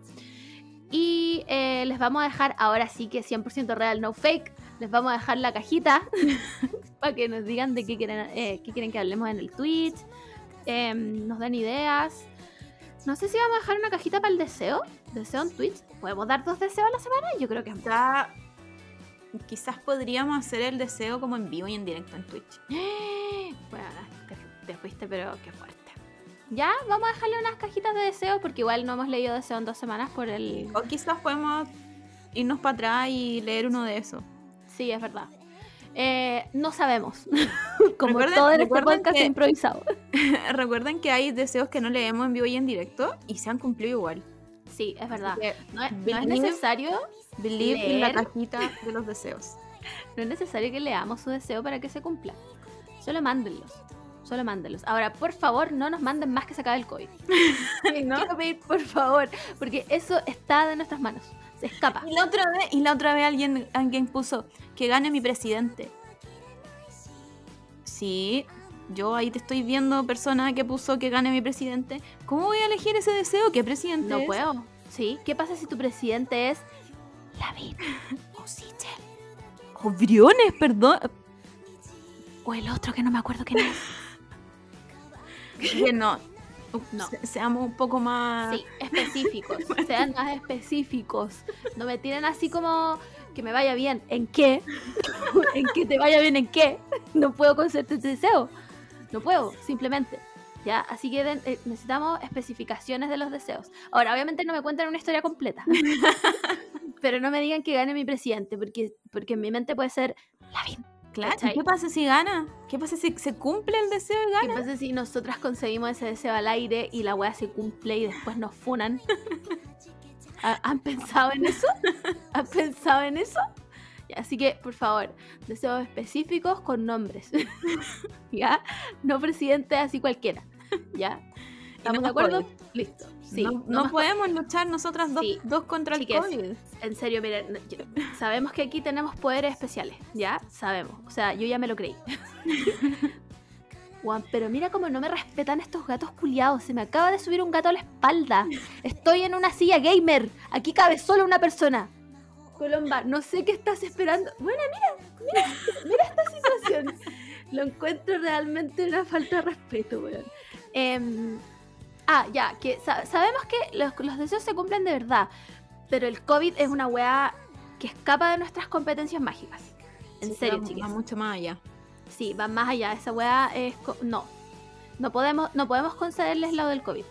Y eh, les vamos a dejar, ahora sí que 100% real, no fake, les vamos a dejar la cajita para que nos digan de qué quieren, eh, qué quieren que hablemos en el Twitch, em, nos den ideas. No sé si vamos a dejar una cajita para el deseo, deseo en Twitch. ¿Podemos dar dos deseos a la semana? Yo creo que Ya, quizás podríamos hacer el deseo como en vivo y en directo en Twitch. Bueno, te, te fuiste, pero qué fuerte. Ya, vamos a dejarle unas cajitas de deseos porque igual no hemos leído deseo en dos semanas por el... O quizás podemos irnos para atrás y leer uno de esos. Sí, es verdad. Eh, no sabemos. Como Recuerden- todo en este podcast que- improvisado. Recuerden que hay deseos que no leemos en vivo y en directo y se han cumplido igual. Sí, es verdad. No es, no es believe- necesario, believe en la Leer. cajita de los deseos. no es necesario que leamos su deseo para que se cumpla. Solo mándenlos. Solo mándenlos. Ahora, por favor, no nos manden más que se acabe el COVID. ¿No? Quiero pedir, por favor, porque eso está de nuestras manos. Se escapa. Y la otra vez, y la otra vez alguien, alguien puso que gane mi presidente. Sí, yo ahí te estoy viendo, persona que puso que gane mi presidente. ¿Cómo voy a elegir ese deseo? ¿Qué presidente No es? puedo. ¿Sí? ¿Qué pasa si tu presidente es Lavín o Sichel? O Briones, perdón. O el otro que no me acuerdo quién es. Que no. No. Se- seamos un poco más. Sí, específicos. Sean más específicos. No me tienen así como que me vaya bien. ¿En qué? ¿En que te vaya bien en qué? No puedo conceder tu deseo. No puedo, simplemente. ¿Ya? Así que eh, necesitamos especificaciones de los deseos. Ahora, obviamente no me cuentan una historia completa. Pero no me digan que gane mi presidente, porque, porque en mi mente puede ser Lavín. Claro. ¿y. ¿Qué pasa si gana? ¿Qué pasa si se cumple el deseo y ¿Qué gana? pasa si nosotras conseguimos ese deseo al aire y la weá se cumple y después nos funan? ¿Ha- ¿Han pensado en eso? ¿Han pensado en eso? Así que, por favor, deseos específicos con nombres. ¿Ya? No presidente así cualquiera. ¿Ya? ¿Estamos de acuerdo? COVID. Listo. Sí. no podemos luchar nosotras dos, Sí. dos contra el Chiques. COVID. En serio, miren, sabemos que aquí tenemos poderes especiales, ¿ya? Sabemos. O sea, yo ya me lo creí. Juan, pero mira cómo no me respetan estos gatos culiados. Se me acaba de subir un gato a la espalda. Estoy en una silla gamer. Aquí cabe solo una persona. Colomba, no sé qué estás esperando. Bueno, mira, mira, mira esta situación. Lo encuentro realmente una falta de respeto, weón. Em, ah, ya, que sa- sabemos que los, los deseos se cumplen de verdad. Pero el COVID es una weá que escapa de nuestras competencias mágicas. En Sí, serio, va- chicas. va mucho más allá. Sí, va más allá. Esa weá es. co- No. No podemos, no podemos concederles lo del COVID.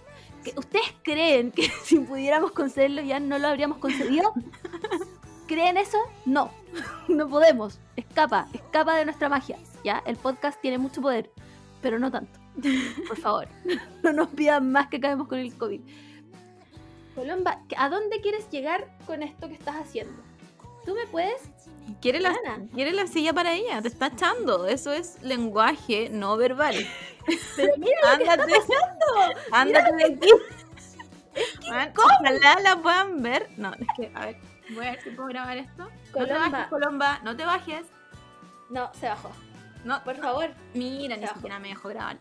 ¿Que- ¿Ustedes creen que si pudiéramos concederlo ya no lo habríamos concedido? ¿Creen eso? No. No podemos. Escapa, escapa de nuestra magia. Ya, el podcast tiene mucho poder, pero no tanto. Por favor, no nos pidan más que acabemos con el COVID. Colomba, ¿a dónde quieres llegar con esto que estás haciendo? ¿Tú me puedes? Quiere la, Ana. quiere la silla para ella, te está echando. Eso es lenguaje no verbal. Pero mira, Ándate, ándate de aquí. Man, Ojalá la puedan ver. No, es que, a ver, voy a ver si puedo grabar esto. No te Colomba. bajes, Colomba, no te bajes. no, se bajó. No, Por favor, Mira, ni siquiera me dejó grabar.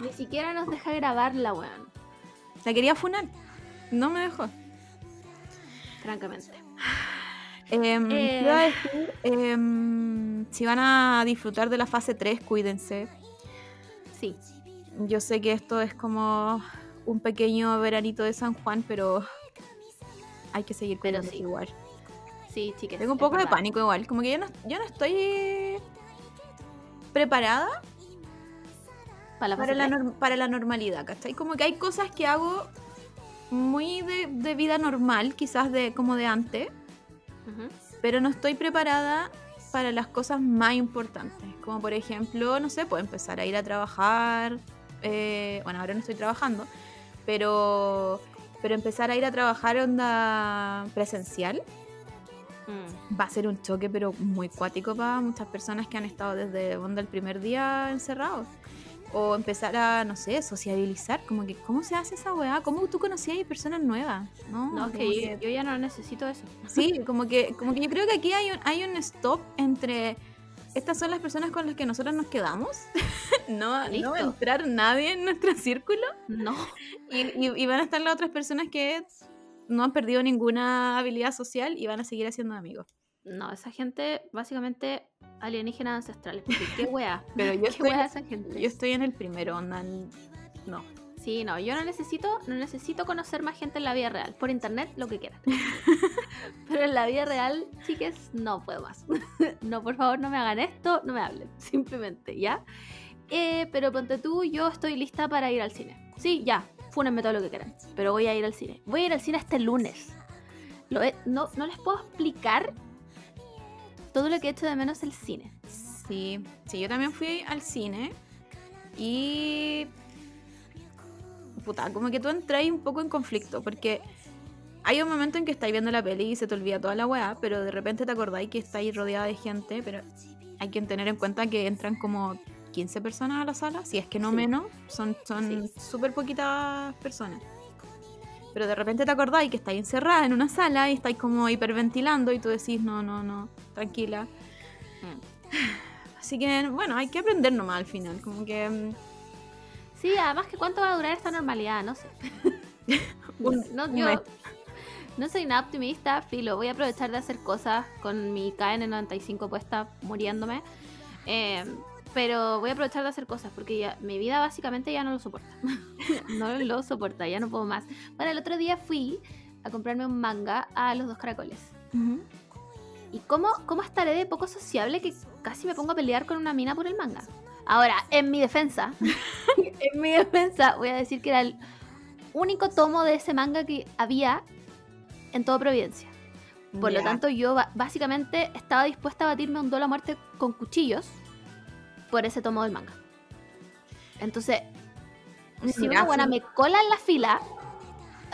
ni siquiera nos deja grabarla, weón. La quería funar. No me dejó. Francamente. Em, Eh. ¿qué iba a decir? Em, si van a disfrutar de la fase 3, cuídense. Sí. Yo sé que esto es como un pequeño veranito de San Juan, pero hay que seguir Pero sí. igual. Sí, chicas. Tengo un poco de pánico igual, como que yo no, yo no estoy preparada Para la, para la, para la normalidad, ¿cachai? Como que hay cosas que hago muy de, de vida normal, quizás de como de antes, pero no estoy preparada para las cosas más importantes, como por ejemplo, no sé, puedo empezar a ir a trabajar, eh, bueno, ahora no estoy trabajando, pero, pero empezar a ir a trabajar onda presencial Mm. va a ser un choque, pero muy cuático para muchas personas que han estado desde onda el primer día encerrados. O empezar a, no sé, sociabilizar, como que, ¿cómo se hace esa weá? ¿Cómo tú conocías personas nuevas? No, No, es como que yo, yo ya no necesito eso. Sí, como que, como que yo creo que aquí hay un, hay un stop entre estas son las personas con las que nosotros nos quedamos. no, no va a entrar nadie en nuestro círculo. No. Y, y- y van a estar las otras personas que no han perdido ninguna habilidad social y van a seguir haciendo amigos. No, esa gente, básicamente, alienígenas ancestrales. Porque qué wea. Pero yo qué estoy, esa gente. yo estoy en el primero, onda. No. Sí, no, yo no necesito, no necesito conocer más gente en la vida real. Por internet, lo que quieran. Pero en la vida real, chiques, no puedo más. no, por favor, no me hagan esto, no me hablen. Simplemente, ¿ya? Eh, pero ponte tú, yo estoy lista para ir al cine. Sí, ya, fúnenme todo lo que quieran. Pero voy a ir al cine. Voy a ir al cine este lunes. No, no les puedo explicar todo lo que he hecho de menos el cine. Sí, sí, yo también fui al cine y. Puta, como que tú entras un poco en conflicto, porque hay un momento en que estáis viendo la peli y se te olvida toda la weá, pero de repente te acordáis que estáis rodeada de gente, pero hay que tener en cuenta que entran como 15 personas a la sala, si es que no Sí. menos, son son súper poquitas personas. Pero de repente te acordáis que estáis encerrada en una sala y estáis como hiperventilando y tú decís, no, no, no, tranquila. Así que, bueno, hay que aprender nomás al final. Como que. mm, Sí, además que cuánto va a durar esta normalidad, no sé. Un- no, un yo mes. no soy nada optimista, filo. Voy a aprovechar de hacer cosas con mi KN95 puesta, muriéndome. Eh, pero voy a aprovechar de hacer cosas porque ya, mi vida básicamente ya no lo soporta. no lo soporta, ya no puedo más. Bueno, el otro día fui a comprarme un manga a los dos caracoles. ¿Y cómo, cómo estaré de poco sociable que casi me pongo a pelear con una mina por el manga? Ahora, en mi defensa, en mi defensa, voy a decir que era el único tomo de ese manga que había en todo Providencia. Por lo Ya. tanto, yo básicamente estaba dispuesta a batirme un duelo a muerte con cuchillos por ese tomo del manga. Entonces, si una buena me cola en la fila,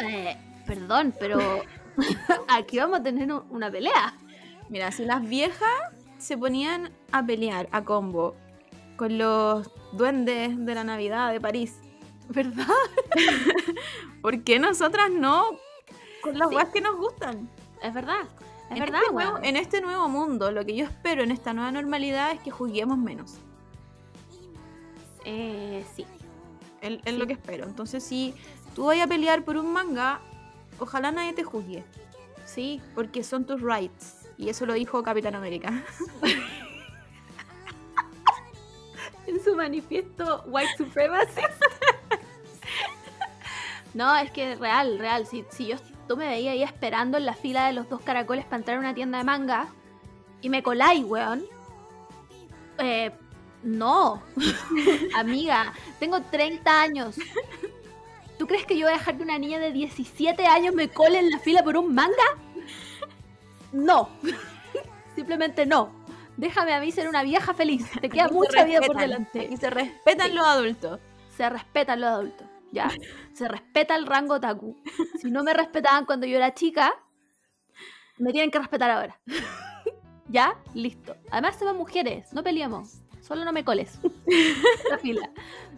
eh, perdón, pero aquí vamos a tener un- una pelea. Mira, si las viejas se ponían a pelear a combo con los duendes de la Navidad de París, ¿Verdad? ¿por qué nosotras no con las Sí. weas que nos gustan? Es verdad. Es en, verdad, este nuevo, en este nuevo mundo, lo que yo espero en esta nueva normalidad es que juguemos menos. Eh, sí. Es, Sí. lo que espero. Entonces, si tú vas a pelear por un manga, ojalá nadie te juzgue, Sí. porque son tus rights. Y eso lo dijo Capitán América. En su manifiesto White Supremacy. no, es que real, real. Si, si yo tú me veías ahí esperando en la fila de los dos caracoles para entrar a una tienda de manga y me coláis, weón. Eh, no. Amiga, tengo 30 años. ¿Tú crees que yo voy a dejar que una niña de 17 años me cole en la fila por un manga? No. Simplemente no. Déjame a mí ser una vieja feliz. Te queda Aquí mucha vida por delante. Aquí se respetan Sí. los adultos. Se respetan los adultos, ¿ya? Se respeta el rango otaku. Si no me respetaban cuando yo era chica, me tienen que respetar ahora. ¿Ya? Listo. Además somos mujeres, no peleamos. Solo no me coles. La fila.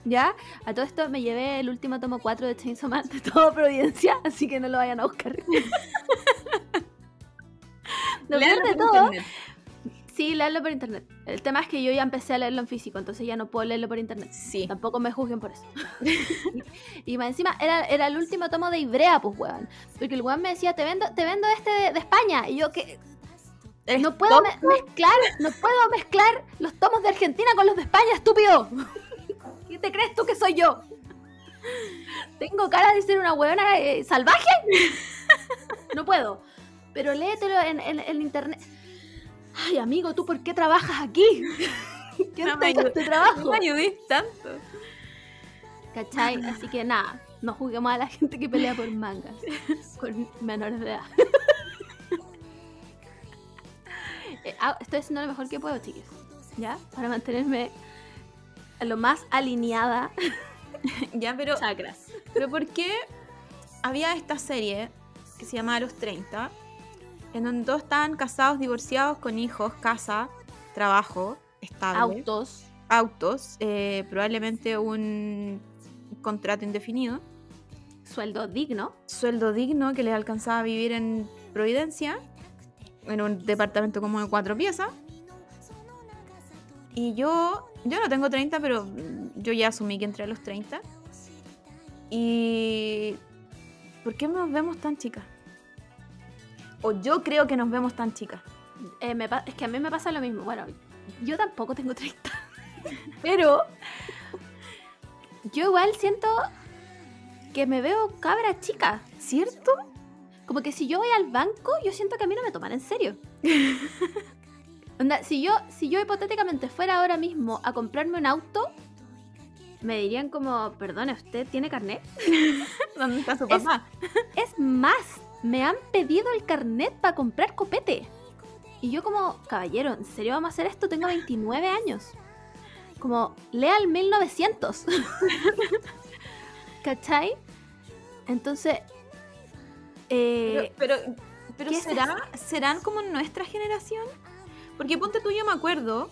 ¿Ya? A todo esto me llevé el último tomo 4 de Chainsaw Man de toda Providencia, así que no lo vayan a buscar. Lo peor de todo internet. Sí, leerlo por internet. El tema es que yo ya empecé a leerlo en físico, entonces ya no puedo leerlo por internet. Sí. Tampoco me juzguen por eso. y más encima era, era el último tomo de Ibrea, pues, weón. Porque el weón me decía, te vendo, te vendo este de, de España. Y yo que ¿Eres no puedo me- mezclar, no puedo mezclar los tomos de Argentina con los de España, estúpido. ¿Qué te crees tú que soy yo? ¿Tengo cara de ser una weona eh, salvaje? no puedo. Pero léetelo en, en- en internet. Ay, amigo, ¿tú por qué trabajas aquí? ¿Quién No me este No trabajo? me ayudéis tanto. ¿Cachai? Así que nada, no juzguemos a la gente que pelea por mangas con menores de edad. Estoy haciendo lo mejor que puedo, chiquis. ¿Ya? Para mantenerme lo más alineada. Ya, pero, Chakras. pero ¿por qué había esta serie que se llamaba Los 30? En donde todos estaban casados, divorciados, con hijos, casa, trabajo, estable. Autos. autos, eh, probablemente un contrato indefinido, Sueldo digno. sueldo digno que les alcanzaba a vivir en Providencia, en un departamento como de cuatro piezas. Y yo, yo no tengo 30, pero yo ya asumí que entré a los 30. Y... ¿Por qué nos vemos tan chicas? O yo creo que nos vemos tan chicas. Eh, me es que a mí me pasa lo mismo. Bueno, yo tampoco tengo 30. Pero yo igual siento que me veo cabra chica. ¿Cierto? Como que si yo voy al banco, yo siento que a mí no me toman en serio. Onda, si yo, si yo hipotéticamente fuera ahora mismo a comprarme un auto, me dirían como, perdone, ¿usted tiene carnet? ¿Dónde está su Es- papá? Es más, me han pedido el carnet para comprar copete. Y yo como, caballero, ¿en serio vamos a hacer esto? Tengo 29 años. Como, lea el 1900. ¿Cachai? Entonces, eh, pero, pero, pero ¿qué es ¿será, ¿serán como nuestra generación? Porque ponte tú, yo me acuerdo,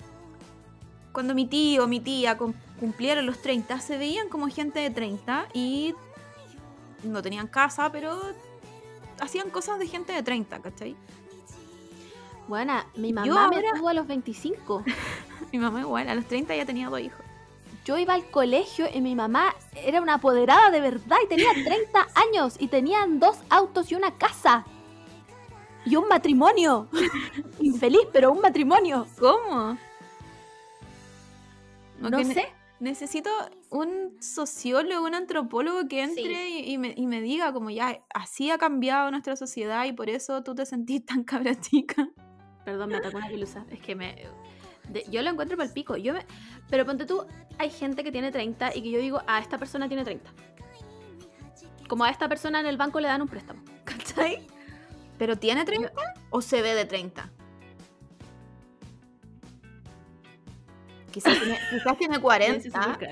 cuando mi tío o mi tía cum- cumplieron los 30, se veían como gente de 30 y no tenían casa, pero hacían cosas de gente de 30, ¿cachai? bueno, mi Yo mamá me ahora- tuvo a los 25. Mi mamá igual, a los 30 ya tenía dos hijos. Yo iba al colegio y mi mamá era una apoderada de verdad y tenía 30 años y tenían dos autos y una casa. Y un matrimonio. Infeliz, pero un matrimonio. ¿Cómo? No sé. Necesito un sociólogo, un antropólogo que entre Sí. y, y me, y me diga como ya, así ha cambiado nuestra sociedad y por eso tú te sentís tan cabra chica. Perdón, me atacó una pelusa. Es que me. De- yo lo encuentro para el pico. Yo me, pero ponte tú, hay gente que tiene 30 y que yo digo, a esta persona tiene 30. Como a esta persona en el banco le dan un préstamo. ¿Cachai? ¿Pero tiene 30 o se ve de 30? Quizás tiene, quizás tiene 40.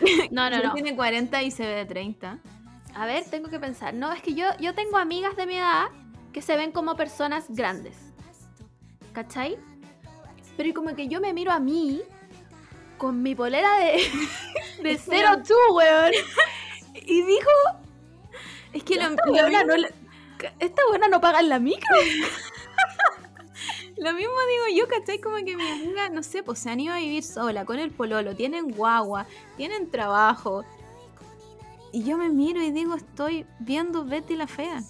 No, no, no. tiene 40 y se ve de 30. A ver, tengo que pensar. No, es que yo, yo tengo amigas de mi edad que se ven como personas grandes. ¿Cachai? Pero como que yo me miro a mí con mi polera de, de que 02, weón. Y digo, Es que lo, esta buena no, esta buena no paga en la micro. lo mismo digo yo, ¿cachai? Como que mi amiga, no sé, pues se han ido a vivir sola, con el pololo, tienen guagua, tienen trabajo. Y yo me miro y digo, estoy viendo Betty la Fea.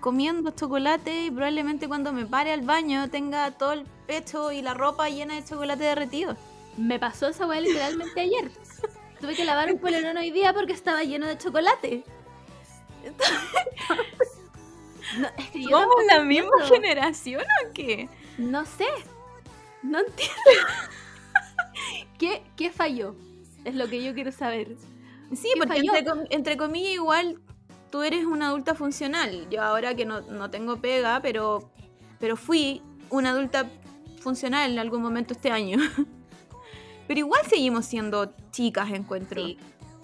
Comiendo chocolate y probablemente cuando me pare al baño tenga todo el pecho y la ropa llena de chocolate derretido. Me pasó esa weá literalmente ayer. Tuve que lavar un polerón hoy día porque estaba lleno de chocolate. No, es que yo ¿Somos la misma entiendo. generación o qué? No sé. No entiendo. ¿Qué, ¿Qué falló? Es lo que yo quiero saber. Sí, ¿Qué porque entre, com- entre comillas igual tú eres una adulta funcional. Yo ahora que no, no tengo pega, pero, pero fui una adulta funcional en algún momento este año. pero igual seguimos siendo chicas, encuentro. Sí.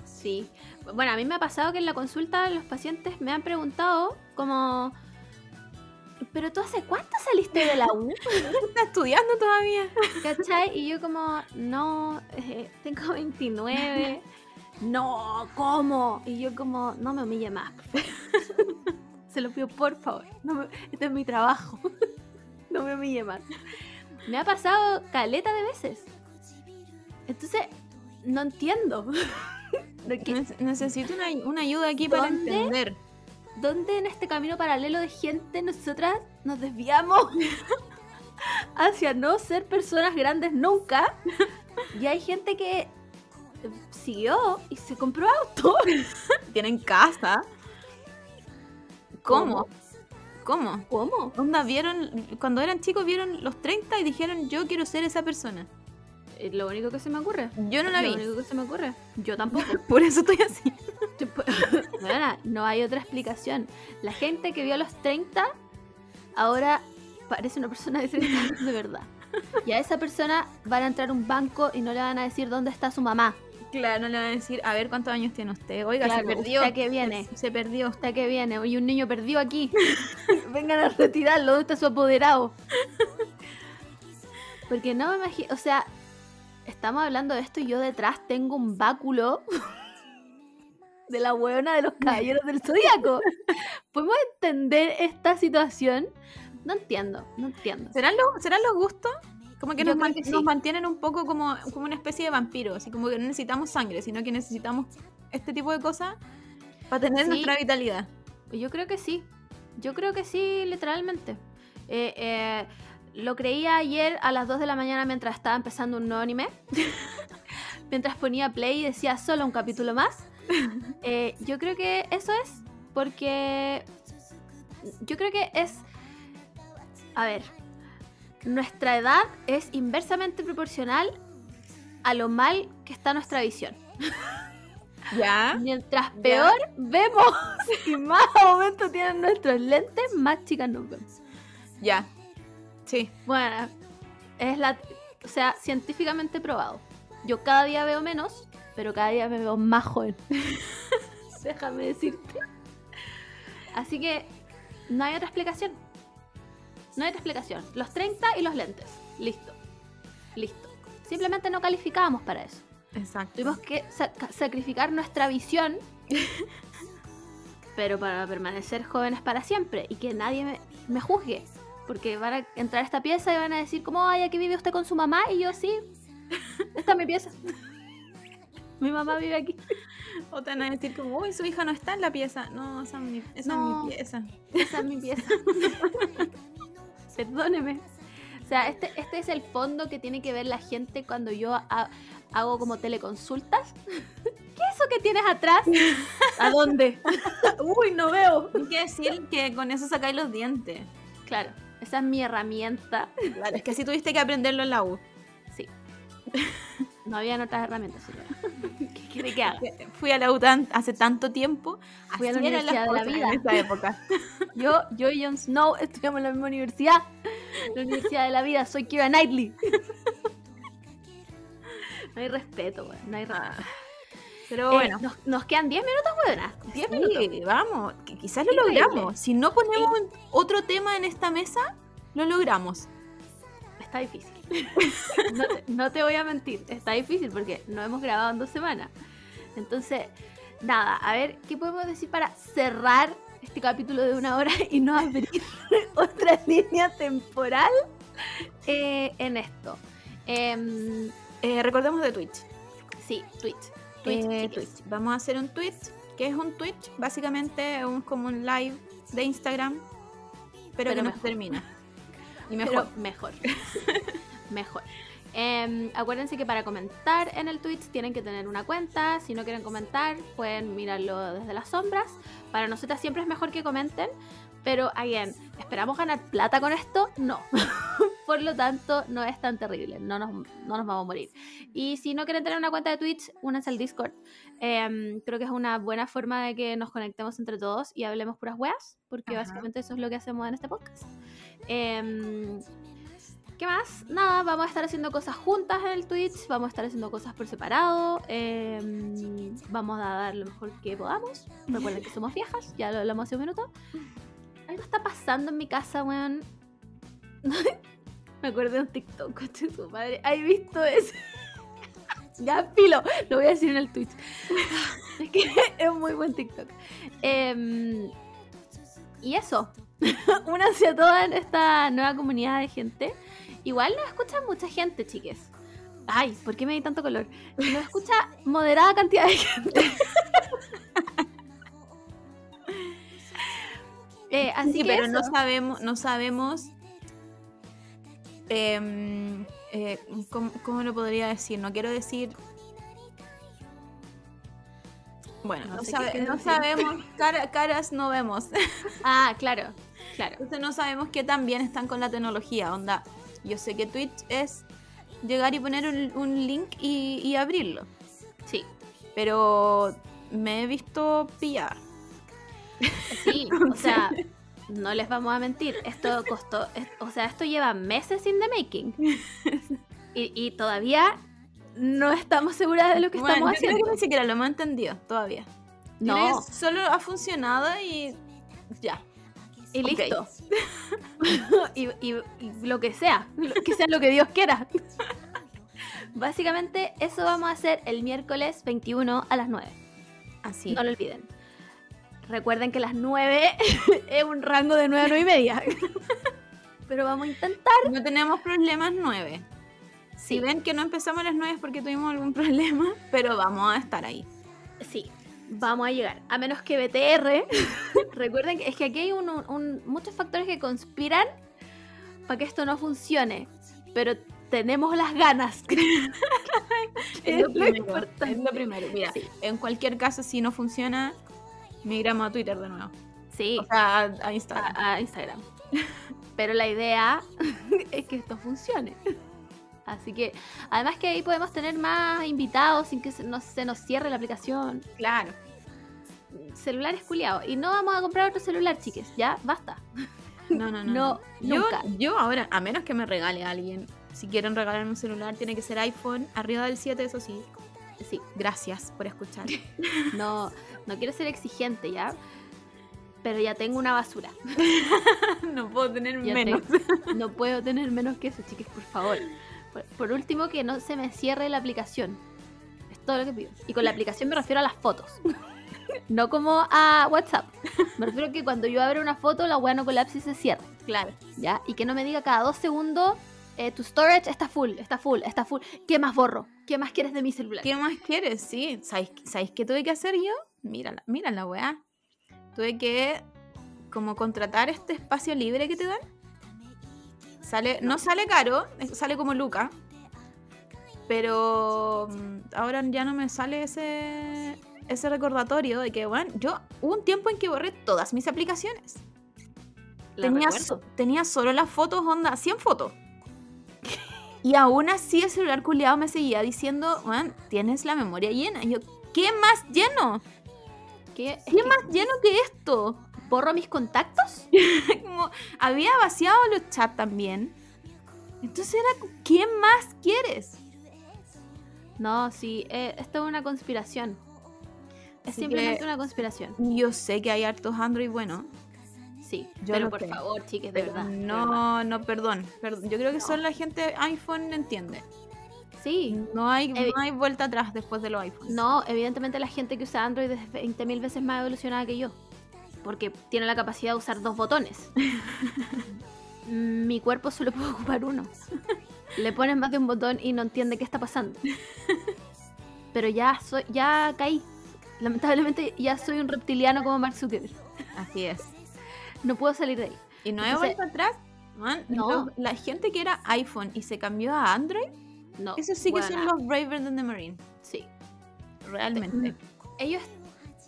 Sí. Bueno, a mí me ha pasado que en la consulta los pacientes me han preguntado como... ¿Pero tú hace cuánto saliste de la U? ¿Estás estudiando todavía? ¿Cachai? Y yo como, no, eh, tengo 29. No, ¿cómo? Y yo como, no me humille más. Se lo pido, por favor. No me- este es mi trabajo. No me humille más. Me ha pasado caleta de veces. Entonces, no entiendo. ¿De qué- Nece- Necesito una, una ayuda aquí para entender. ¿Dónde en este camino paralelo de gente nosotras nos desviamos hacia no ser personas grandes nunca? Y hay gente que siguió y se compró auto. Tienen casa. ¿Cómo? ¿Cómo? ¿Cómo? Onda, vieron, cuando eran chicos vieron los 30 y dijeron yo quiero ser esa persona. Es lo único que se me ocurre. Yo no la Lo vi. único que se me ocurre. Yo tampoco. Por eso estoy así. Bueno, no hay otra explicación. La gente que vio a los 30 ahora parece una persona de 30 años de verdad. Y a esa persona van a entrar a un banco y no le van a decir dónde está su mamá. Claro, no le van a decir, a ver cuántos años tiene usted. Oiga, Claro, se perdió. ¿usted a qué viene? Se perdió. ¿Usted que viene? Y un niño perdido aquí. Vengan a retirarlo. ¿Dónde está su apoderado? Porque no me imagino. O sea, estamos hablando de esto y yo detrás tengo un báculo de la hueona de los caballeros del zodiaco. ¿Podemos entender esta situación? No entiendo, no entiendo. ¿Serán los, ¿serán los gustos? Como que, nos, man- que sí. nos mantienen un poco como, como una especie de vampiro. Así como que no necesitamos sangre, sino que necesitamos este tipo de cosas para tener Sí. nuestra vitalidad. Yo creo que sí. Yo creo que sí, literalmente. Eh, eh, lo creía ayer a las 2 de la mañana mientras estaba empezando un nuevo anime. mientras ponía play y decía solo un capítulo más. Eh, yo creo que eso es porque... Yo creo que es... A ver. Nuestra edad es inversamente proporcional a lo mal que está nuestra visión. ¿Ya? Mientras Ya. peor vemos y más aumento tienen nuestros lentes, más chicas nos vemos. Ya. Sí. Bueno, es la. O sea, científicamente probado. Yo cada día veo menos, pero cada día me veo más joven. Déjame decirte. Así que no hay otra explicación. No hay otra explicación. Los 30 y los lentes. Listo. Listo. Simplemente no calificábamos para eso. Exacto. Tuvimos que sac- sacrificar nuestra visión, pero para permanecer jóvenes para siempre y que nadie me, me juzgue. Porque van a entrar a esta pieza y van a decir, como, ay, aquí vive usted con su mamá. Y yo, sí, esta es mi pieza. mi mamá vive aquí. O te van a decir como, uy, su hija no está en la pieza. No, esa es mi, esa No. es mi pieza. Esa es mi pieza. Perdóneme. O sea, este, este es el fondo que tiene que ver la gente cuando yo ha- hago como teleconsultas. ¿Qué es eso que tienes atrás? ¿A dónde? Uy, no veo. Hay que decir que con eso sacáis los dientes. Claro, esa es mi herramienta. Claro, es que así tuviste que aprenderlo en la U. Sí. No habían otras herramientas, señora. Fui a la U tan- hace tanto tiempo. Fui a la así eran las Universidad de la Vida. En esa época. Yo, yo y Jon Snow estudiamos en la misma universidad. La Universidad de la Vida. Soy Kira Knightley. No hay respeto, weón. No hay respeto. Ah, Pero Eh, bueno. nos, nos quedan 10 minutos, weona. 10 Sí, minutos. vamos, que quizás lo Increíble. logramos. Si no ponemos un- otro tema en esta mesa, lo logramos. Está difícil. No te, no te voy a mentir. Está difícil porque no hemos grabado en dos semanas. Entonces, nada, a ver, ¿qué podemos decir para cerrar este capítulo de una hora y no abrir otra línea temporal eh, en esto? Em, Eh, recordemos de Twitch. sí, Twitch. Twitch, Eh, chiques. Twitch. Vamos a hacer un Twitch. ¿Qué es un Twitch? Básicamente es un- como un live de Instagram, pero, Pero que no termina. Y Pero mejor. mejor. mejor. Em, acuérdense que para comentar en el Twitch tienen que tener una cuenta. Si no quieren comentar, pueden mirarlo desde las sombras. Para nosotras siempre es mejor que comenten. Pero, again, ¿esperamos ganar plata con esto? No. Por lo tanto, no es tan terrible. No nos, no nos vamos a morir. Y si no quieren tener una cuenta de Twitch, únanse al Discord. Em, creo que es una buena forma de que nos conectemos entre todos y hablemos puras weas. Porque Ajá. básicamente eso es lo que hacemos en este podcast. Em, ¿Qué más? Nada, vamos a estar haciendo cosas juntas en el Twitch, vamos a estar haciendo cosas por separado, em, vamos a dar lo mejor que podamos. Recuerden que somos viejas, ya lo hablamos hace un minuto. Algo está pasando en mi casa, weón. Me acuerdo de un TikTok, coche su madre. ¿Has visto eso? ya, filo, lo voy a decir en el Twitch. es que es muy buen TikTok. Em, y eso, únanse a toda esta nueva comunidad de gente. Igual nos escucha mucha gente, chiques. Ay, ¿por qué me di tanto color? Nos escucha moderada cantidad de gente. Eh, así Sí, que pero no sabemos, no sabemos em, eh, ¿cómo, cómo lo podría decir? No quiero decir. Bueno, No no, sé qué sabe- quieres no decir. sabemos, cara- caras no vemos. Ah, claro, claro. Entonces no sabemos qué tan bien están con la tecnología. Onda, yo sé que Twitch es llegar y poner un, un link y, y abrirlo. Sí, Pero me he visto pillada. sí. O sea, no les vamos a mentir. Esto costó. es- o sea, esto lleva meses in the making. Y, y todavía no estamos seguras de lo que Bueno, estamos yo creo haciendo. que ni siquiera lo hemos entendido todavía. No, Solo ha funcionado y ya. Y listo. y, y- y lo que sea, lo- que sea lo que Dios quiera. Básicamente, eso vamos a hacer el miércoles 21 a las 9. Así. No lo olviden. Recuerden que las 9 es un rango de 9 a 9 y media. Pero vamos a intentar. No tenemos problemas nueve. Si Sí, ven que no empezamos a las nueve es porque tuvimos algún problema, pero vamos a estar ahí. sí, vamos a llegar. A menos que BTR. Recuerden que es que aquí hay un- un- muchos factores que conspiran para que esto no funcione. Pero tenemos las ganas. Es lo, primero, es lo primero. Mira, Sí. en cualquier caso, si no funciona, migramos a Twitter de nuevo. Sí. O sea, a, a Instagram. a, a Instagram. Pero la idea es que esto funcione. Así que, además que ahí podemos tener más invitados sin que se nos, se nos cierre la aplicación. claro. Celulares culiados. Y no vamos a comprar otro celular, chiques. Ya, basta. No, no, no. No, Yo, nunca. yo ahora, a menos que me regale a alguien, si quieren regalarme un celular, tiene que ser iPhone, arriba del 7, eso sí. Sí, Gracias por escuchar. no, no quiero ser exigente ya. Pero ya tengo una basura. no puedo tener Ya menos. tengo- no puedo tener menos que eso, chiques, por favor. Por, por último, que no se me cierre la aplicación. Es todo lo que pido. Y con la aplicación me refiero a las fotos. No como a WhatsApp. Me refiero a que cuando yo abro una foto, la weá no colapse y se cierre. Claro. ¿Ya? Y que no me diga cada dos segundos, eh, tu storage está full, está full, está full. ¿Qué más borro? ¿Qué más quieres de mi celular? ¿Qué más quieres? Sí. ¿Sabéis, ¿Sabéis qué tuve que hacer yo? Mírala, mira la weá. Tuve que como contratar este espacio libre que te dan. Sale, no sale caro, sale como Luca. Pero mm, ahora ya no me sale ese, ese recordatorio de que, bueno, yo hubo un tiempo en que borré todas mis aplicaciones. Tenía, solo las fotos, onda, 100 fotos. Y aún así el celular culiado me seguía diciendo, man, tienes la memoria llena. Y yo, ¿qué más lleno? ¿Qué, ¿Qué más lleno que esto? ¿Borro mis contactos? Como, había vaciado los chats también. Entonces era, ¿qué más quieres? No, sí, eh, esto es una conspiración. Es Así simplemente una conspiración. Yo sé que hay hartos Android bueno, Sí, Yo pero por sé. favor, chiques, de pero verdad. de verdad. no, no, perdón, perdón. Yo creo que No. solo la gente iPhone entiende. Sí. No hay, Evi- no hay vuelta atrás después de los iPhones. No, evidentemente la gente que usa Android es 20.000 veces más evolucionada que yo. Porque tiene la capacidad de usar dos botones. Mi cuerpo solo puede ocupar uno. Le pones más de un botón y no entiende qué está pasando. Pero ya soy, ya caí. Lamentablemente ya soy un reptiliano como Mark Zuckerberg. Así es. No puedo salir de ahí. Y no Entonces- vuelta atrás. Man, No. los- la gente que era iPhone y se cambió a Android, No. esos sí que son los braver than the Marine. Sí. Realmente. Ellos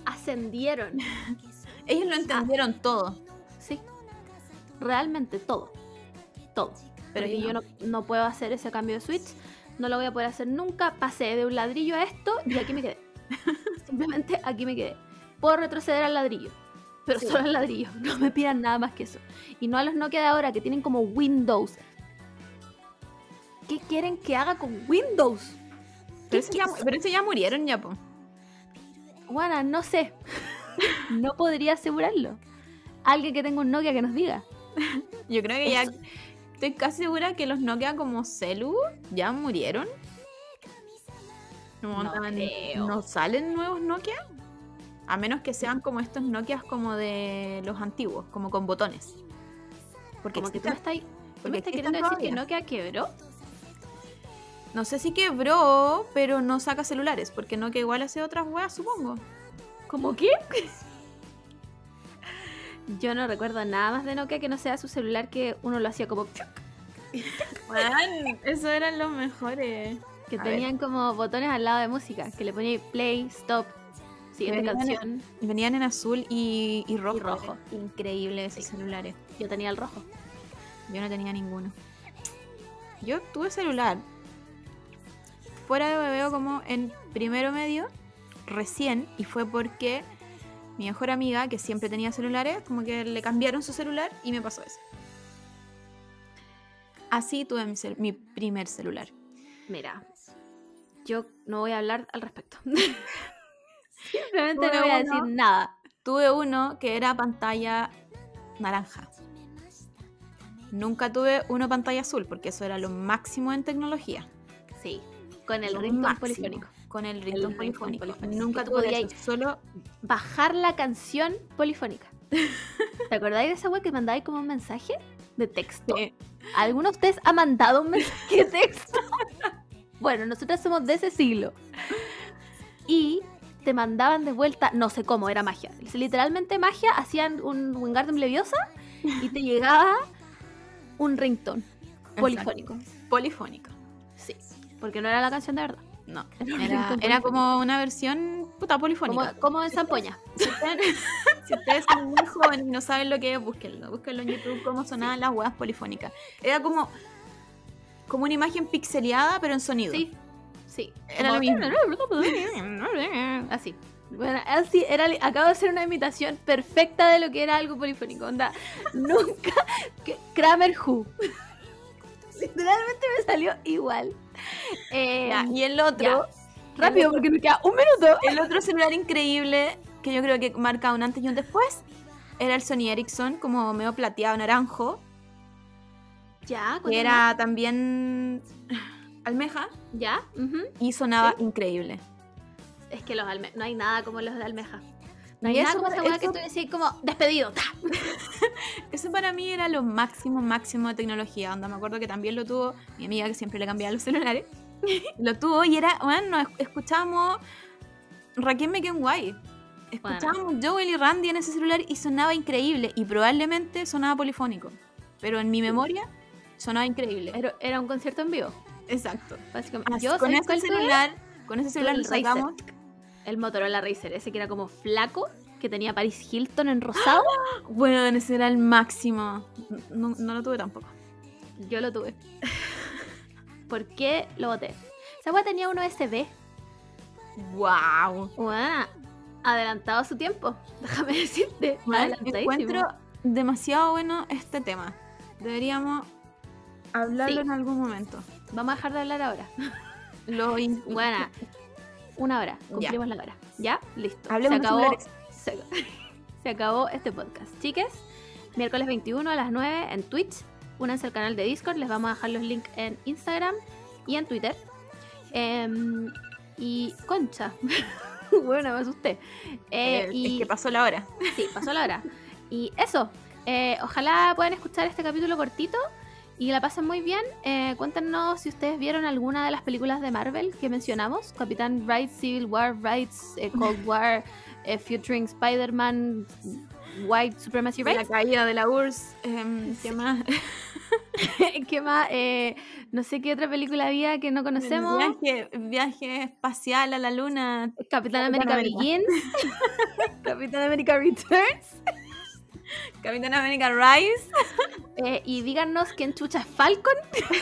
ascendieron. Ellos lo entendieron todo. Sí. Realmente todo. Todo. Pero yo no, no puedo hacer ese cambio de switch. No lo voy a poder hacer nunca. Pasé de un ladrillo a esto y aquí me quedé. Simplemente aquí me quedé. Puedo retroceder al ladrillo. Pero Sí. solo al ladrillo. No me pidan nada más que eso. Y no a los Nokia de ahora que tienen como Windows. ¿Qué quieren que haga con Windows? Pero ¿Qué ese ya, quieres? pero ese ya murieron ya, po. Bueno, no sé. No podría asegurarlo. Alguien que tenga un Nokia que nos diga. Yo creo que ya. Estoy casi segura que los Nokia como celu ya murieron. No, No onda, creo. ¿no salen nuevos Nokia? A menos que sean como estos Nokias como de los antiguos, como con botones. Porque Como que tú me estás, tú me estás queriendo decir que. Nokia quebró. No sé si quebró, pero no saca celulares, porque Nokia igual hace otras weas, supongo. ¿Cómo qué? Yo no recuerdo nada más de Nokia que no sea su celular que uno lo hacía como Man, eso eran los mejores. que A ver. tenían como botones al lado de música, que le ponía play, stop, siguiente Venían en- canción. Venían en azul y, y rojo. Y rojo. Increíble esos Sí. celulares. Yo tenía el rojo. Yo no tenía ninguno. Yo tuve celular fuera de bebeo como en primero medio, recién, y fue porque mi mejor amiga, que siempre tenía celulares, como que le cambiaron su celular y me pasó eso. Así tuve mi, cel- mi primer celular. Mira, yo no voy a hablar al respecto. Simplemente no voy a uno. decir nada. Tuve uno que era pantalla naranja. Nunca tuve uno pantalla azul, porque eso era lo máximo en tecnología. Sí, con el máximo. polifónico. Con el ringtone polifónico. polifónico. Nunca tú tuve podías- eso, solo Bajar la canción polifónica. ¿Te acordáis de esa web que mandáis como un mensaje de texto? ¿Alguno de ustedes ha mandado un mensaje de texto? bueno, nosotros somos de ese siglo. Y te mandaban de vuelta, no sé cómo, era magia. Literalmente magia, hacían un Wingardium Leviosa y te llegaba un ringtone polifónico. polifónico. Sí, porque no era la canción de verdad. No, Era era, como una versión puta polifónica. Como, como en Zampoña. Si ustedes, si ustedes son muy jóvenes y no saben lo que es, búsquenlo. Búsquenlo en YouTube cómo sonaban las huevas polifónicas. Era como, como una imagen pixeleada, pero en sonido. Sí, sí. Era lo mismo. Así. Bueno, así era, acabo de hacer una imitación perfecta de lo que era algo polifónico. Onda, nunca. Kramer Who. Literalmente me salió igual. Eh, Ya, y el otro, rápido, porque nos queda un minuto. el otro celular increíble que yo creo que marca un antes y un después era el Sony Ericsson, como medio plateado naranjo, Ya, que era también almeja Ya, y sonaba Sí. increíble. Es que los alme no hay nada como los de almeja. No Y hay nada eso como esa weá que eso- tú decís como despedido. ¡ta! Eso para mí era lo máximo, máximo de tecnología. Onda, me acuerdo que también lo tuvo mi amiga que siempre le cambiaba los celulares. lo tuvo y era, bueno, es- escuchábamos Raquel Mekenway. Escuchábamos Joel y Randy en ese celular y sonaba increíble. Y probablemente sonaba polifónico. Pero en mi memoria sonaba increíble. Era, era un concierto en vivo. Exacto. Básicamente. Yo con ese tuve? celular, con ese celular el le sacamos. El Motorola Racer, ese que era como flaco, que tenía Paris Hilton en rosado. Bueno, ese era el máximo. No, no lo tuve tampoco. Yo lo tuve. ¿Por qué lo boté? Esa weá tenía un USB. Wow. Bueno, adelantado a su tiempo. Déjame decirte. adelantadísimo. encuentro demasiado bueno este tema. Deberíamos hablarlo Sí. en algún momento. Vamos a dejar de hablar ahora. Lo Buena. Una hora. Cumplimos la hora. ¿Ya? Listo. Hablemos se acabó. Se, se acabó este podcast. Chiques, miércoles 21 a las 9 en Twitch. Únanse al canal de Discord. Les vamos a dejar los links en Instagram y en Twitter. Em, y concha. bueno, me asusté. Eh, Eh, y Es que pasó la hora. Sí, pasó la hora. Y eso, eh, ojalá puedan escuchar este capítulo cortito y la pasen muy bien. Eh, cuéntenos si ustedes vieron alguna de las películas de Marvel que mencionamos. Capitán Wright, Civil War, Rights, eh, Cold War, eh, Featuring Spider-Man, White Supremacy La Rights. caída de la URSS. em, ¿Qué más? ¿Qué más? Eh, no sé qué otra película había que no conocemos. Viaje, viaje espacial a la luna. Capitán Capitán América. Begins. Capitán América Returns. Capitán América Rise. Eh, y díganos quién chucha es Falcon.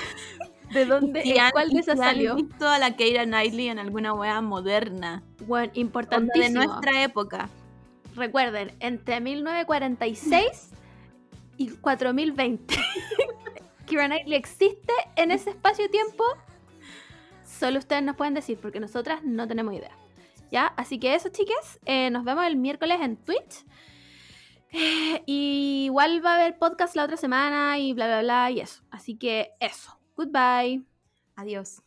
¿De dónde? Y han- ¿Cuál de esas si salió? visto a la Keira Knightley en alguna wea moderna. Bueno, Onda de importantísimo. nuestra época. Recuerden, entre 1946 y 4020. Keira Knightley existe en ese espacio-tiempo. Solo ustedes nos pueden decir, porque nosotras no tenemos idea. ¿Ya? Así que eso, chiques. eh, nos vemos el miércoles en Twitch. Y igual va a haber podcast la otra semana y bla, bla, bla, y eso. Así que eso. Goodbye. Adiós.